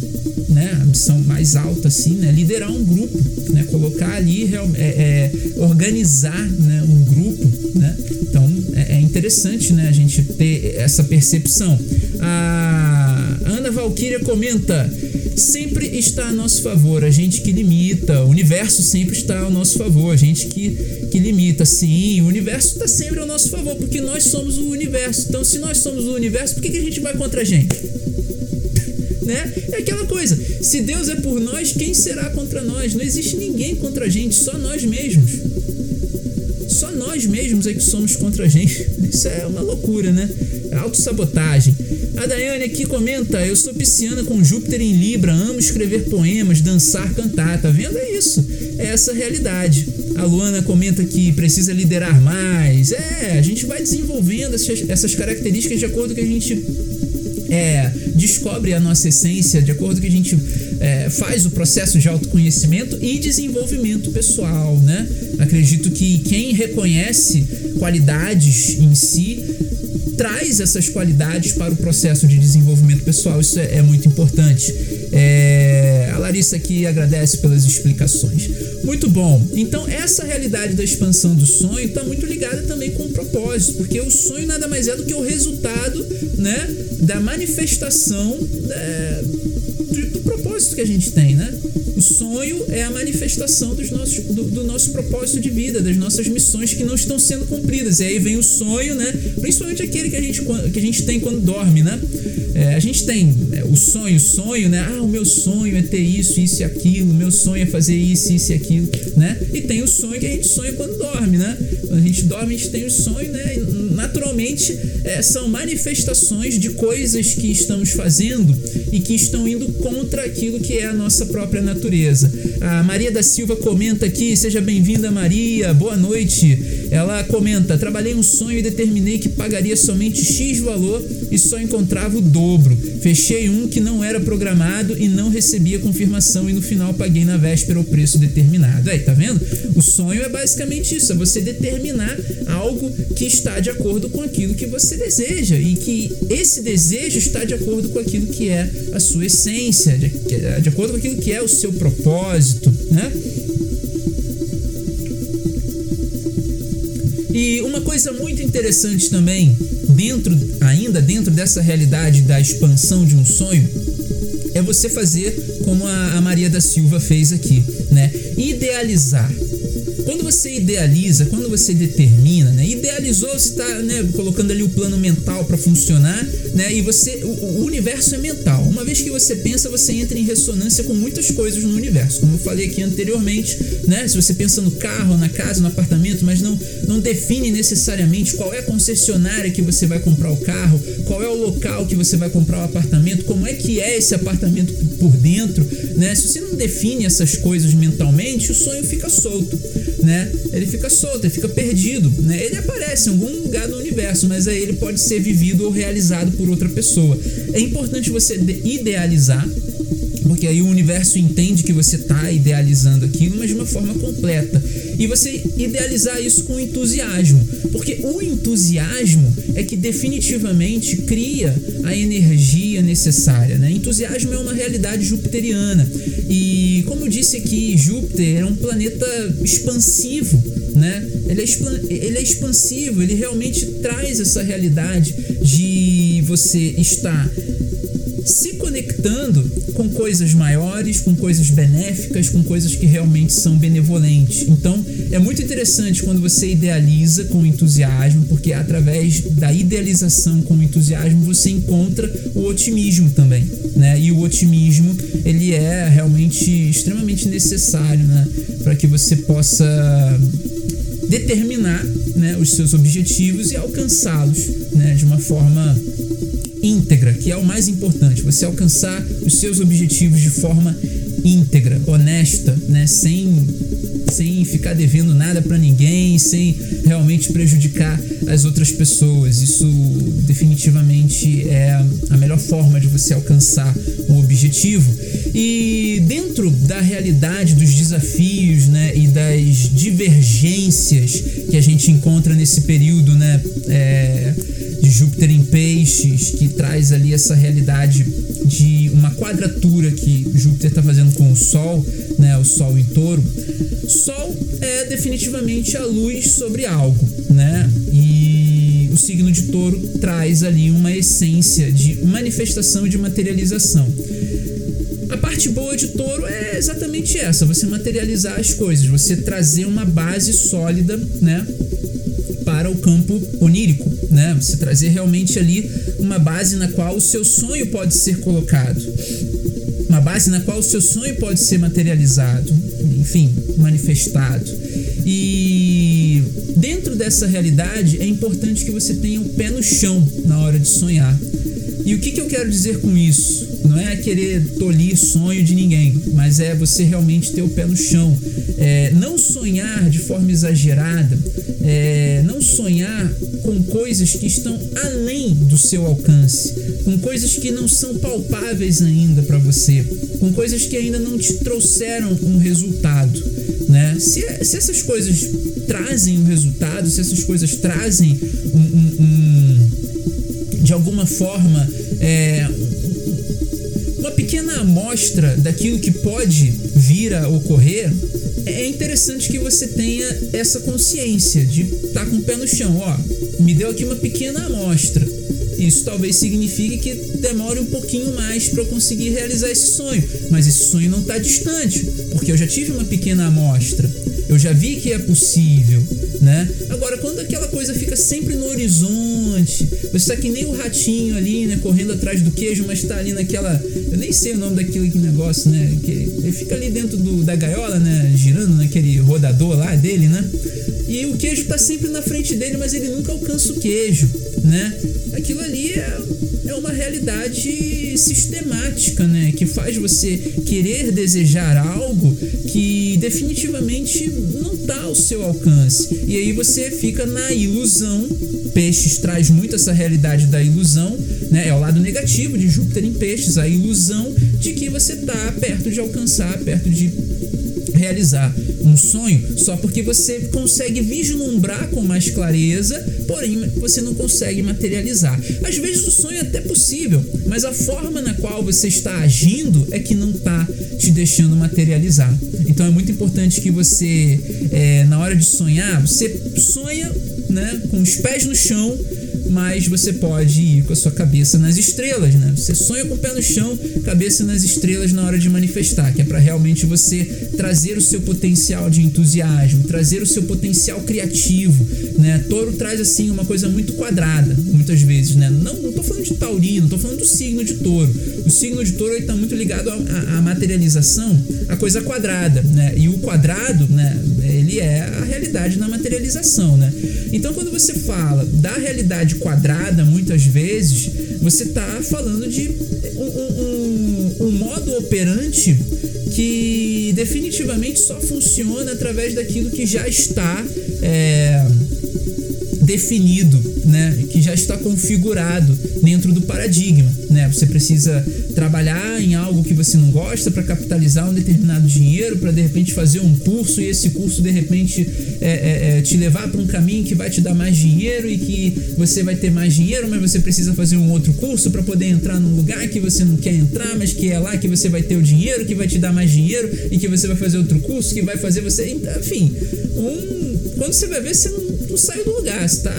né, a missão mais alta, assim, né, liderar um grupo, né, colocar ali, é, é, organizar né, um grupo, né, então é, é, interessante, né, a gente ter essa percepção. A Ana Valquíria comenta, sempre está a nosso favor, a gente que limita, o universo sempre está ao nosso favor, a gente que, que limita, sim, o universo está sempre ao nosso favor, porque nós somos o universo, então se nós somos o universo, por que, que a gente vai contra a gente? Né? É aquela coisa. Se Deus é por nós, quem será contra nós? Não existe ninguém contra a gente, só nós mesmos. Só nós mesmos é que somos contra a gente. Isso é uma loucura, né? É autossabotagem. A Daiane aqui comenta: Eu sou pisciana com Júpiter em Libra, amo escrever poemas, dançar, cantar. Tá vendo? É isso. É essa realidade. A Luana comenta que precisa liderar mais. É, a gente vai desenvolvendo essas, essas características de acordo com que a gente é, descobre a nossa essência de acordo que a gente é, faz o processo de autoconhecimento e desenvolvimento pessoal, né? Acredito que quem reconhece qualidades em si traz essas qualidades para o processo de desenvolvimento pessoal, isso é, é muito importante. É, a Larissa aqui agradece pelas explicações. Muito bom. Então, essa realidade da expansão do sonho está muito ligada também com o propósito, porque o sonho nada mais é do que o resultado né, da manifestação é, do, do propósito que a gente tem, né? O sonho é a manifestação dos nossos, do, do, nosso propósito de vida, das nossas missões que não estão sendo cumpridas. E aí vem o sonho, né? Principalmente aquele que a gente, que a gente tem quando dorme, né? É, a gente tem é, o sonho, sonho, né? Ah, o meu sonho é ter isso, isso e aquilo, o meu sonho é fazer isso, isso e aquilo, né? E tem o sonho que a gente sonha quando dorme, né? Quando a gente dorme, a gente tem o sonho, né? E, naturalmente, é, são manifestações de coisas que estamos fazendo e que estão indo contra aquilo que é a nossa própria natureza. A Maria da Silva comenta aqui, seja bem-vinda, Maria, boa noite. Ela comenta: trabalhei um sonho e determinei que pagaria somente X valor e só encontrava o dobro. Fechei um que não era programado e não recebia confirmação e no final paguei na véspera o preço determinado. Aí, tá vendo? O sonho é basicamente isso, é você determinar algo que está de acordo com aquilo que você deseja e que esse desejo está de acordo com aquilo que é a sua essência, de, de acordo com aquilo que é o seu propósito, né? E uma coisa muito interessante também, dentro ainda dentro dessa realidade da expansão de um sonho, é você fazer como a, a Maria da Silva fez aqui, né? Idealizar quando você idealiza, quando você determina, né? Idealizou, você está né, colocando ali o plano mental para funcionar, né? E você, o, o, universo é mental. Uma vez que você pensa, você entra em ressonância com muitas coisas no universo. Como eu falei aqui anteriormente, né? Se você pensa no carro, na casa, no apartamento, mas não, não define necessariamente qual é a concessionária que você vai comprar o carro, qual é o local que você vai comprar o apartamento, como é que é esse apartamento por dentro, né? Se você não define essas coisas mentalmente, o sonho fica solto né? Ele fica solto, ele fica perdido, né? Ele aparece em algum lugar no universo, mas aí ele pode ser vivido ou realizado por outra pessoa. É importante você idealizar porque aí o universo entende que você está idealizando aquilo, mas de uma forma completa. E você idealizar isso com entusiasmo, porque o entusiasmo é que definitivamente cria a energia necessária. Né? Entusiasmo é uma realidade jupiteriana. E como eu disse aqui, Júpiter é um planeta expansivo. Né? Ele, é ele é expansivo, ele realmente traz essa realidade de você estar se conectando com coisas maiores, com coisas benéficas, com coisas que realmente são benevolentes. Então, é muito interessante quando você idealiza com entusiasmo, porque através da idealização com entusiasmo você encontra o otimismo também, né? E o otimismo, ele é realmente extremamente necessário, né, para que você possa determinar né, os seus objetivos e alcançá-los né, de uma forma íntegra, que é o mais importante, você alcançar os seus objetivos de forma íntegra, honesta, né, sem sem ficar devendo nada para ninguém, sem realmente prejudicar as outras pessoas. Isso definitivamente é a melhor forma de você alcançar um objetivo. E dentro da realidade dos desafios, né, e das divergências que a gente encontra nesse período, né, é, de Júpiter em Peixes, que traz ali essa realidade de uma quadratura que Júpiter está fazendo com o Sol, né, o Sol em Touro. Sol é definitivamente a luz sobre algo, né? E o signo de Touro traz ali uma essência de manifestação e de materialização. A parte boa de touro é exatamente essa: você materializar as coisas, você trazer uma base sólida, né? Para o campo onírico, né? Você trazer realmente ali uma base na qual o seu sonho pode ser colocado, uma base na qual o seu sonho pode ser materializado, enfim, manifestado. E dentro dessa realidade é importante que você tenha o pé no chão na hora de sonhar. E o que, que eu quero dizer com isso? Não é querer tolir sonho de ninguém, mas é você realmente ter o pé no chão. É, não sonhar de forma exagerada, é, não sonhar com coisas que estão além do seu alcance, com coisas que não são palpáveis ainda para você, com coisas que ainda não te trouxeram um resultado. Né? Se, se essas coisas trazem um resultado, se essas coisas trazem um, de alguma forma é, uma pequena amostra daquilo que pode vir a ocorrer, é interessante que você tenha essa consciência de estar tá com o pé no chão. Ó, me deu aqui uma pequena amostra. Isso talvez signifique que demore um pouquinho mais para eu conseguir realizar esse sonho, mas esse sonho não está distante, porque eu já tive uma pequena amostra. Eu já vi que é possível, né? Agora, quando aquela coisa fica sempre no horizonte, você está que nem o ratinho ali, né? Correndo atrás do queijo, mas está ali naquela. Eu nem sei o nome daquele negócio, né? Que ele fica ali dentro do, da gaiola, né? Girando naquele rodador lá dele, né? E o queijo está sempre na frente dele, mas ele nunca alcança o queijo, né? Aquilo ali é, é uma realidade sistemática, né? Que faz você querer desejar algo que definitivamente não está ao seu alcance. E aí você fica na ilusão. Peixes traz muito essa realidade da ilusão, né? É o lado negativo de Júpiter em peixes, a ilusão de que você está perto de alcançar, perto de realizar um sonho só porque você consegue vislumbrar com mais clareza, porém você não consegue materializar. Às vezes o sonho é até possível, mas a forma na qual você está agindo é que não está te deixando materializar. Então é muito importante que você, é, na hora de sonhar, você sonha né, com os pés no chão mas você pode ir com a sua cabeça nas estrelas, né? Você sonha com o pé no chão, cabeça nas estrelas na hora de manifestar, que é para realmente você trazer o seu potencial de entusiasmo, trazer o seu potencial criativo, né? Touro traz assim uma coisa muito quadrada, muitas vezes, né? Não, não tô falando de taurino, tô falando do signo de touro. O signo de touro está muito ligado à materialização, a coisa quadrada, né? E o quadrado, né? Ele é a realidade na materialização, né? Então quando você fala da realidade quadrada, muitas vezes, você está falando de um, um, um modo operante que definitivamente só funciona através daquilo que já está é, definido, né, que já está configurado dentro do paradigma, né? Você precisa trabalhar em algo que você não gosta para capitalizar um determinado dinheiro, para de repente fazer um curso e esse curso de repente é, é, é, te levar para um caminho que vai te dar mais dinheiro e que você vai ter mais dinheiro, mas você precisa fazer um outro curso para poder entrar num lugar que você não quer entrar, mas que é lá que você vai ter o dinheiro, que vai te dar mais dinheiro e que você vai fazer outro curso que vai fazer você, enfim, um, quando você vai ver você não, não sai do lugar, você tá,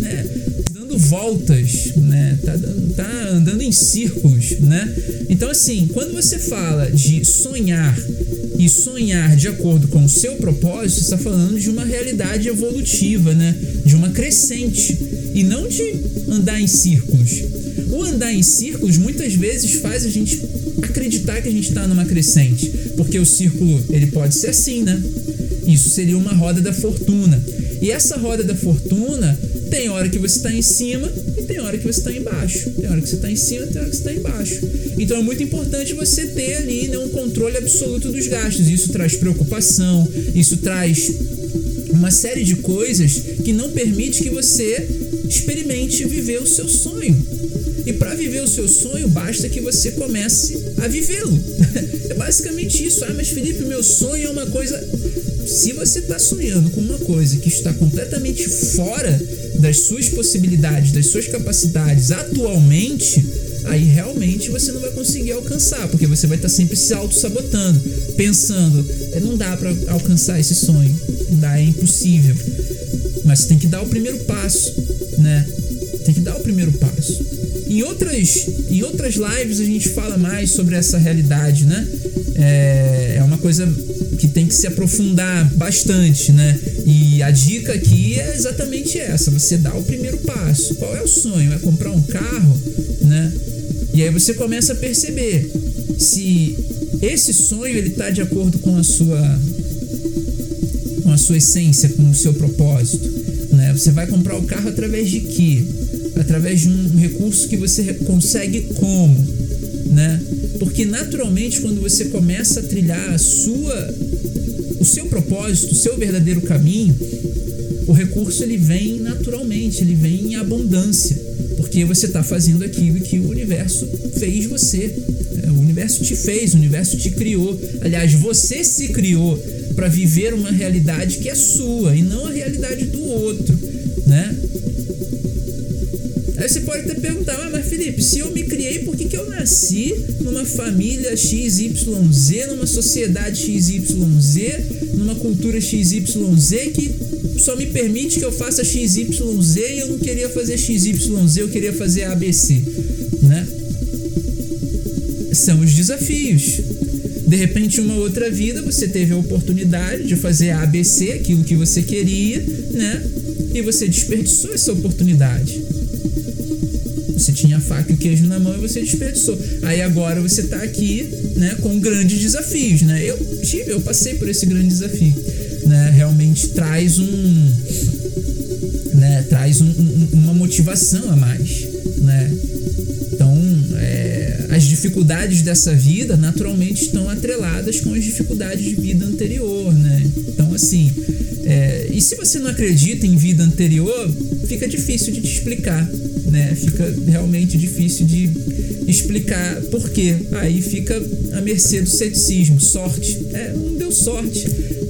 né, dando voltas, né? Tá, tá andando em círculos, né? Então, assim, quando você fala de sonhar e sonhar de acordo com o seu propósito, está falando de uma realidade evolutiva, né? De uma crescente e não de andar em círculos. O andar em círculos muitas vezes faz a gente acreditar que a gente está numa crescente, porque o círculo ele pode ser assim, né? Isso seria uma roda da fortuna. E essa roda da fortuna tem hora que você está em cima e tem hora que você está embaixo. Tem hora que você está em cima, tem hora que você está embaixo. Então é muito importante você ter ali né, um controle absoluto dos gastos. Isso traz preocupação, isso traz uma série de coisas que não permite que você experimente viver o seu sonho. E para viver o seu sonho, basta que você comece a vivê-lo. é basicamente isso. Ah, mas Felipe, meu sonho é uma coisa. Se você está sonhando com uma coisa que está completamente fora das suas possibilidades, das suas capacidades atualmente, aí realmente você não vai conseguir alcançar, porque você vai estar sempre se auto-sabotando, pensando, é, não dá para alcançar esse sonho, não dá, é impossível. Mas tem que dar o primeiro passo, né? Tem que dar o primeiro passo. Em outras, em outras lives a gente fala mais sobre essa realidade, né? É, é uma coisa que tem que se aprofundar bastante, né? E a dica aqui é exatamente essa: você dá o primeiro passo. Qual é o sonho? É comprar um carro, né? E aí você começa a perceber se esse sonho ele está de acordo com a sua com a sua essência, com o seu propósito, né? Você vai comprar o carro através de quê? através de um recurso que você consegue como, né? Porque naturalmente quando você começa a trilhar a sua o seu propósito, o seu verdadeiro caminho, o recurso ele vem naturalmente, ele vem em abundância, porque você está fazendo aquilo que o universo fez você. É, o universo te fez, o universo te criou. Aliás, você se criou para viver uma realidade que é sua e não a realidade do outro, né? Aí você pode até perguntar, ah, mas Felipe, se eu me criei, por que, que eu nasci numa família XYZ, numa sociedade XYZ, numa cultura XYZ que só me permite que eu faça XYZ e eu não queria fazer XYZ, eu queria fazer ABC, né? São os desafios. De repente, uma outra vida, você teve a oportunidade de fazer ABC, aquilo que você queria, né? E você desperdiçou essa oportunidade. Você tinha a faca e o queijo na mão e você desperdiçou. Aí agora você está aqui, né, com grandes desafios, né? Eu tive, eu passei por esse grande desafio, né? Realmente traz um, né, traz um, um, uma motivação a mais, né? Então, é, as dificuldades dessa vida naturalmente estão atreladas com as dificuldades de vida anterior, né? Então, assim, é, e se você não acredita em vida anterior, fica difícil de te explicar, né? Fica realmente difícil de explicar por quê. Aí fica a mercê do ceticismo. Sorte. É, não deu sorte.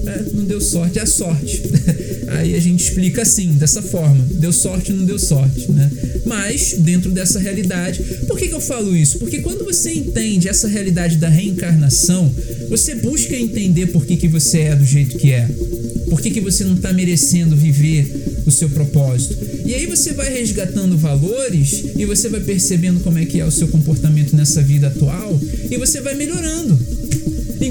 É, não deu sorte, é sorte. Aí a gente explica assim, dessa forma. Deu sorte, não deu sorte, né? Mas, dentro dessa realidade, por que, que eu falo isso? Porque quando você entende essa realidade da reencarnação, você busca entender por que, que você é do jeito que é. Por que, que você não está merecendo viver o seu propósito? E aí você vai resgatando valores e você vai percebendo como é que é o seu comportamento nessa vida atual e você vai melhorando.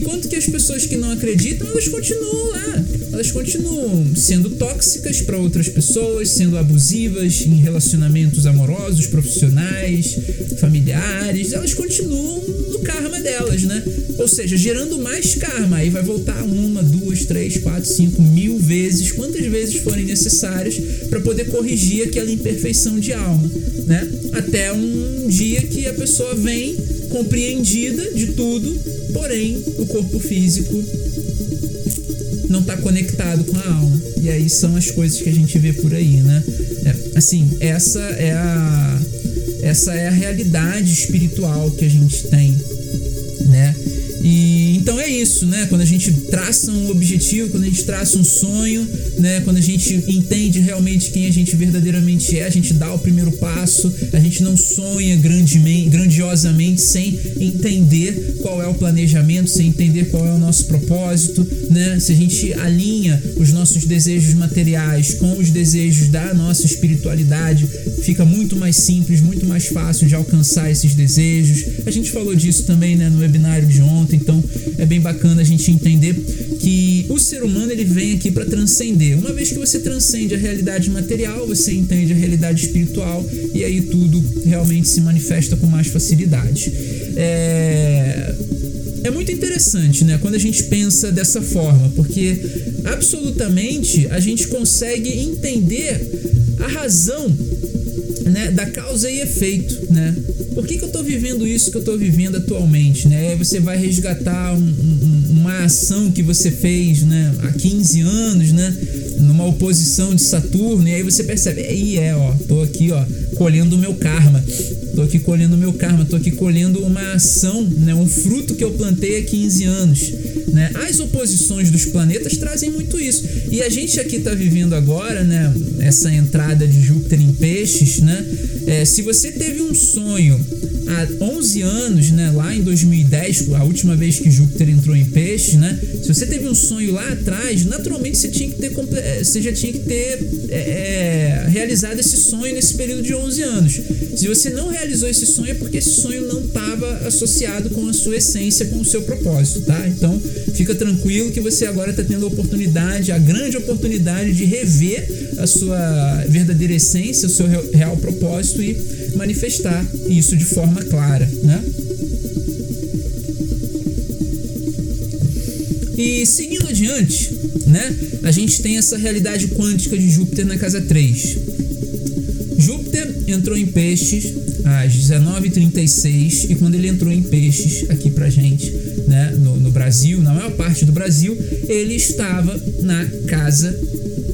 Enquanto que as pessoas que não acreditam, elas continuam lá. Elas continuam sendo tóxicas para outras pessoas, sendo abusivas em relacionamentos amorosos, profissionais, familiares. Elas continuam no karma delas, né? Ou seja, gerando mais karma. Aí vai voltar uma, duas, três, quatro, cinco, mil vezes, quantas vezes forem necessárias para poder corrigir aquela imperfeição de alma, né? Até um dia que a pessoa vem compreendida de tudo, porém o corpo físico não está conectado com a alma. E aí são as coisas que a gente vê por aí, né? É, assim, essa é a essa é a realidade espiritual que a gente tem? E então é isso, né? Quando a gente traça um objetivo, quando a gente traça um sonho, né? Quando a gente entende realmente quem a gente verdadeiramente é, a gente dá o primeiro passo, a gente não sonha grandiosamente sem entender qual é o planejamento, sem entender qual é o nosso propósito, né? Se a gente alinha os nossos desejos materiais com os desejos da nossa espiritualidade, fica muito mais simples, muito mais fácil de alcançar esses desejos. A gente falou disso também, né, no webinário de ontem, então é bem bacana a gente entender que o ser humano ele vem aqui para transcender. Uma vez que você transcende a realidade material, você entende a realidade espiritual e aí tudo realmente se manifesta com mais facilidade. É é muito interessante, né, quando a gente pensa dessa forma, porque absolutamente a gente consegue entender a razão né, da causa e efeito, né? Por que, que eu estou vivendo isso que eu estou vivendo atualmente, né? Você vai resgatar um, um, uma ação que você fez, né, há 15 anos, né? Numa oposição de Saturno, e aí você percebe, aí é, ó, tô aqui, ó, colhendo o meu karma. Tô aqui colhendo o meu karma, tô aqui colhendo uma ação, né, um fruto que eu plantei há 15 anos. Né? As oposições dos planetas trazem muito isso. E a gente aqui está vivendo agora, né, essa entrada de Júpiter em peixes, né? É, se você teve um sonho há 11 anos, né, lá em 2010, a última vez que Júpiter entrou em peixes, né? Se você teve um sonho lá atrás, naturalmente você tinha que ter é, você já tinha que ter é, realizado esse sonho nesse período de 11 anos. Se você não realizou esse sonho é porque esse sonho não estava associado com a sua essência, com o seu propósito, tá? Então, fica tranquilo que você agora está tendo a oportunidade, a grande oportunidade de rever a sua verdadeira essência, o seu real propósito e manifestar isso de forma clara, né? E seguindo adiante, né, a gente tem essa realidade quântica de Júpiter na casa 3. Júpiter entrou em peixes às 19h36 e quando ele entrou em peixes aqui pra gente, né, no, no Brasil, na maior parte do Brasil, ele estava na casa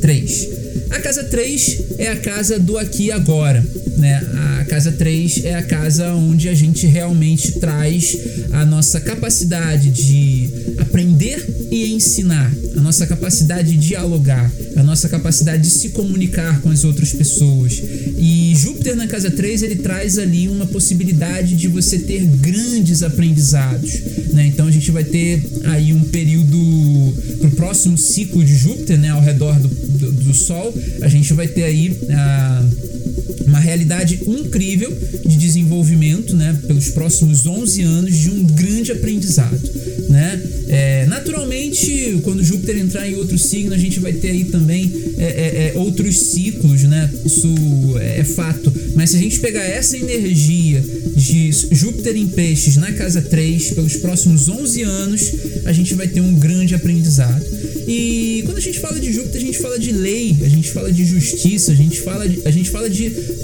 3. A casa 3 é a casa do aqui e agora. Né? A casa 3 é a casa onde a gente realmente traz a nossa capacidade de aprender e ensinar, a nossa capacidade de dialogar, a nossa capacidade de se comunicar com as outras pessoas. E Júpiter na casa 3 ele traz ali uma possibilidade de você ter grandes aprendizados. Né? Então a gente vai ter aí um período para o próximo ciclo de Júpiter, né, ao redor do, do, do Sol, a gente vai ter aí a uma realidade incrível de desenvolvimento, né, pelos próximos 11 anos de um grande aprendizado, né? É, naturalmente, quando Júpiter entrar em outro signo, a gente vai ter aí também é, é, é outros ciclos, né? Isso é, é fato. Mas se a gente pegar essa energia de Júpiter em Peixes na casa 3 pelos próximos 11 anos, a gente vai ter um grande aprendizado. E quando a gente fala de Júpiter, a gente fala de lei, a gente fala de justiça, a gente fala de, a gente fala de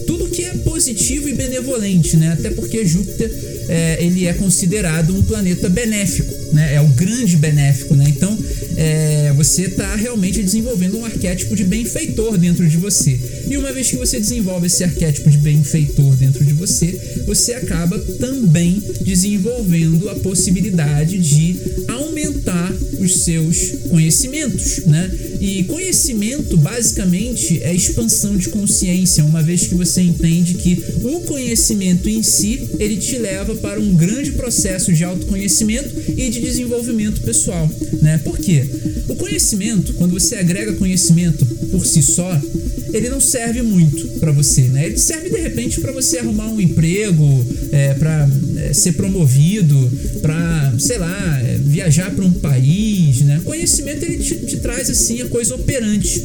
tudo que é positivo e benevolente, né? Até porque Júpiter é, ele é considerado um planeta benéfico, né? É o grande benéfico, né? Então é, você está realmente desenvolvendo um arquétipo de benfeitor dentro de você. E uma vez que você desenvolve esse arquétipo de benfeitor dentro de você, você acaba também desenvolvendo a possibilidade de aumentar os seus conhecimentos, né? E conhecimento basicamente é expansão de consciência, uma vez que você entende que o conhecimento em si, ele te leva para um grande processo de autoconhecimento e de desenvolvimento pessoal, né? Por quê? O conhecimento, quando você agrega conhecimento por si só, ele não serve muito para você, né? Ele serve de repente para você arrumar um emprego, é, para é, ser promovido, para sei lá, é, viajar para um país, né? Conhecimento ele te, te traz assim a coisa operante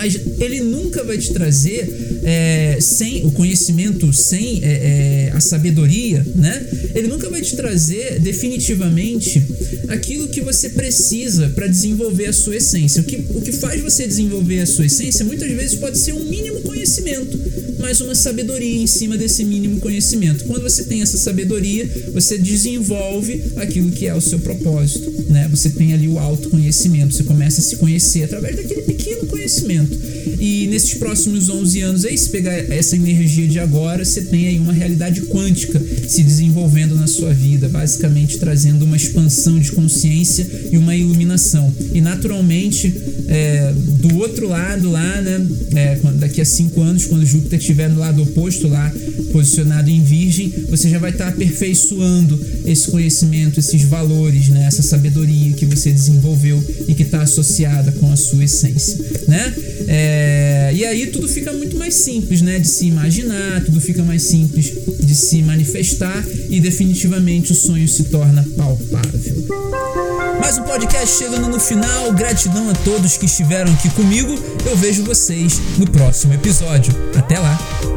mas ele nunca vai te trazer é, sem o conhecimento, sem é, é, a sabedoria, né? Ele nunca vai te trazer definitivamente aquilo que você precisa para desenvolver a sua essência. O que, o que faz você desenvolver a sua essência muitas vezes pode ser um mínimo conhecimento, mas uma sabedoria em cima desse mínimo conhecimento. Quando você tem essa sabedoria, você desenvolve aquilo que é o seu propósito, né? Você tem ali o autoconhecimento, você começa a se conhecer através daquele pequeno conhecimento. E nesses próximos 11 anos aí, se pegar essa energia de agora, você tem aí uma realidade quântica se desenvolvendo na sua vida, basicamente trazendo uma expansão de consciência e uma iluminação. E naturalmente, é, do outro lado lá, né, é, daqui a cinco anos, quando Júpiter estiver no lado oposto lá, posicionado em Virgem, você já vai estar aperfeiçoando esse conhecimento, esses valores, né, essa sabedoria que você desenvolveu e que está associada com a sua essência, né? É, e aí tudo fica muito mais simples, né, de se imaginar, tudo fica mais simples de se manifestar e definitivamente o sonho se torna palpável. Mais um podcast chegando no final. Gratidão a todos que estiveram aqui comigo. Eu vejo vocês no próximo episódio. Até lá!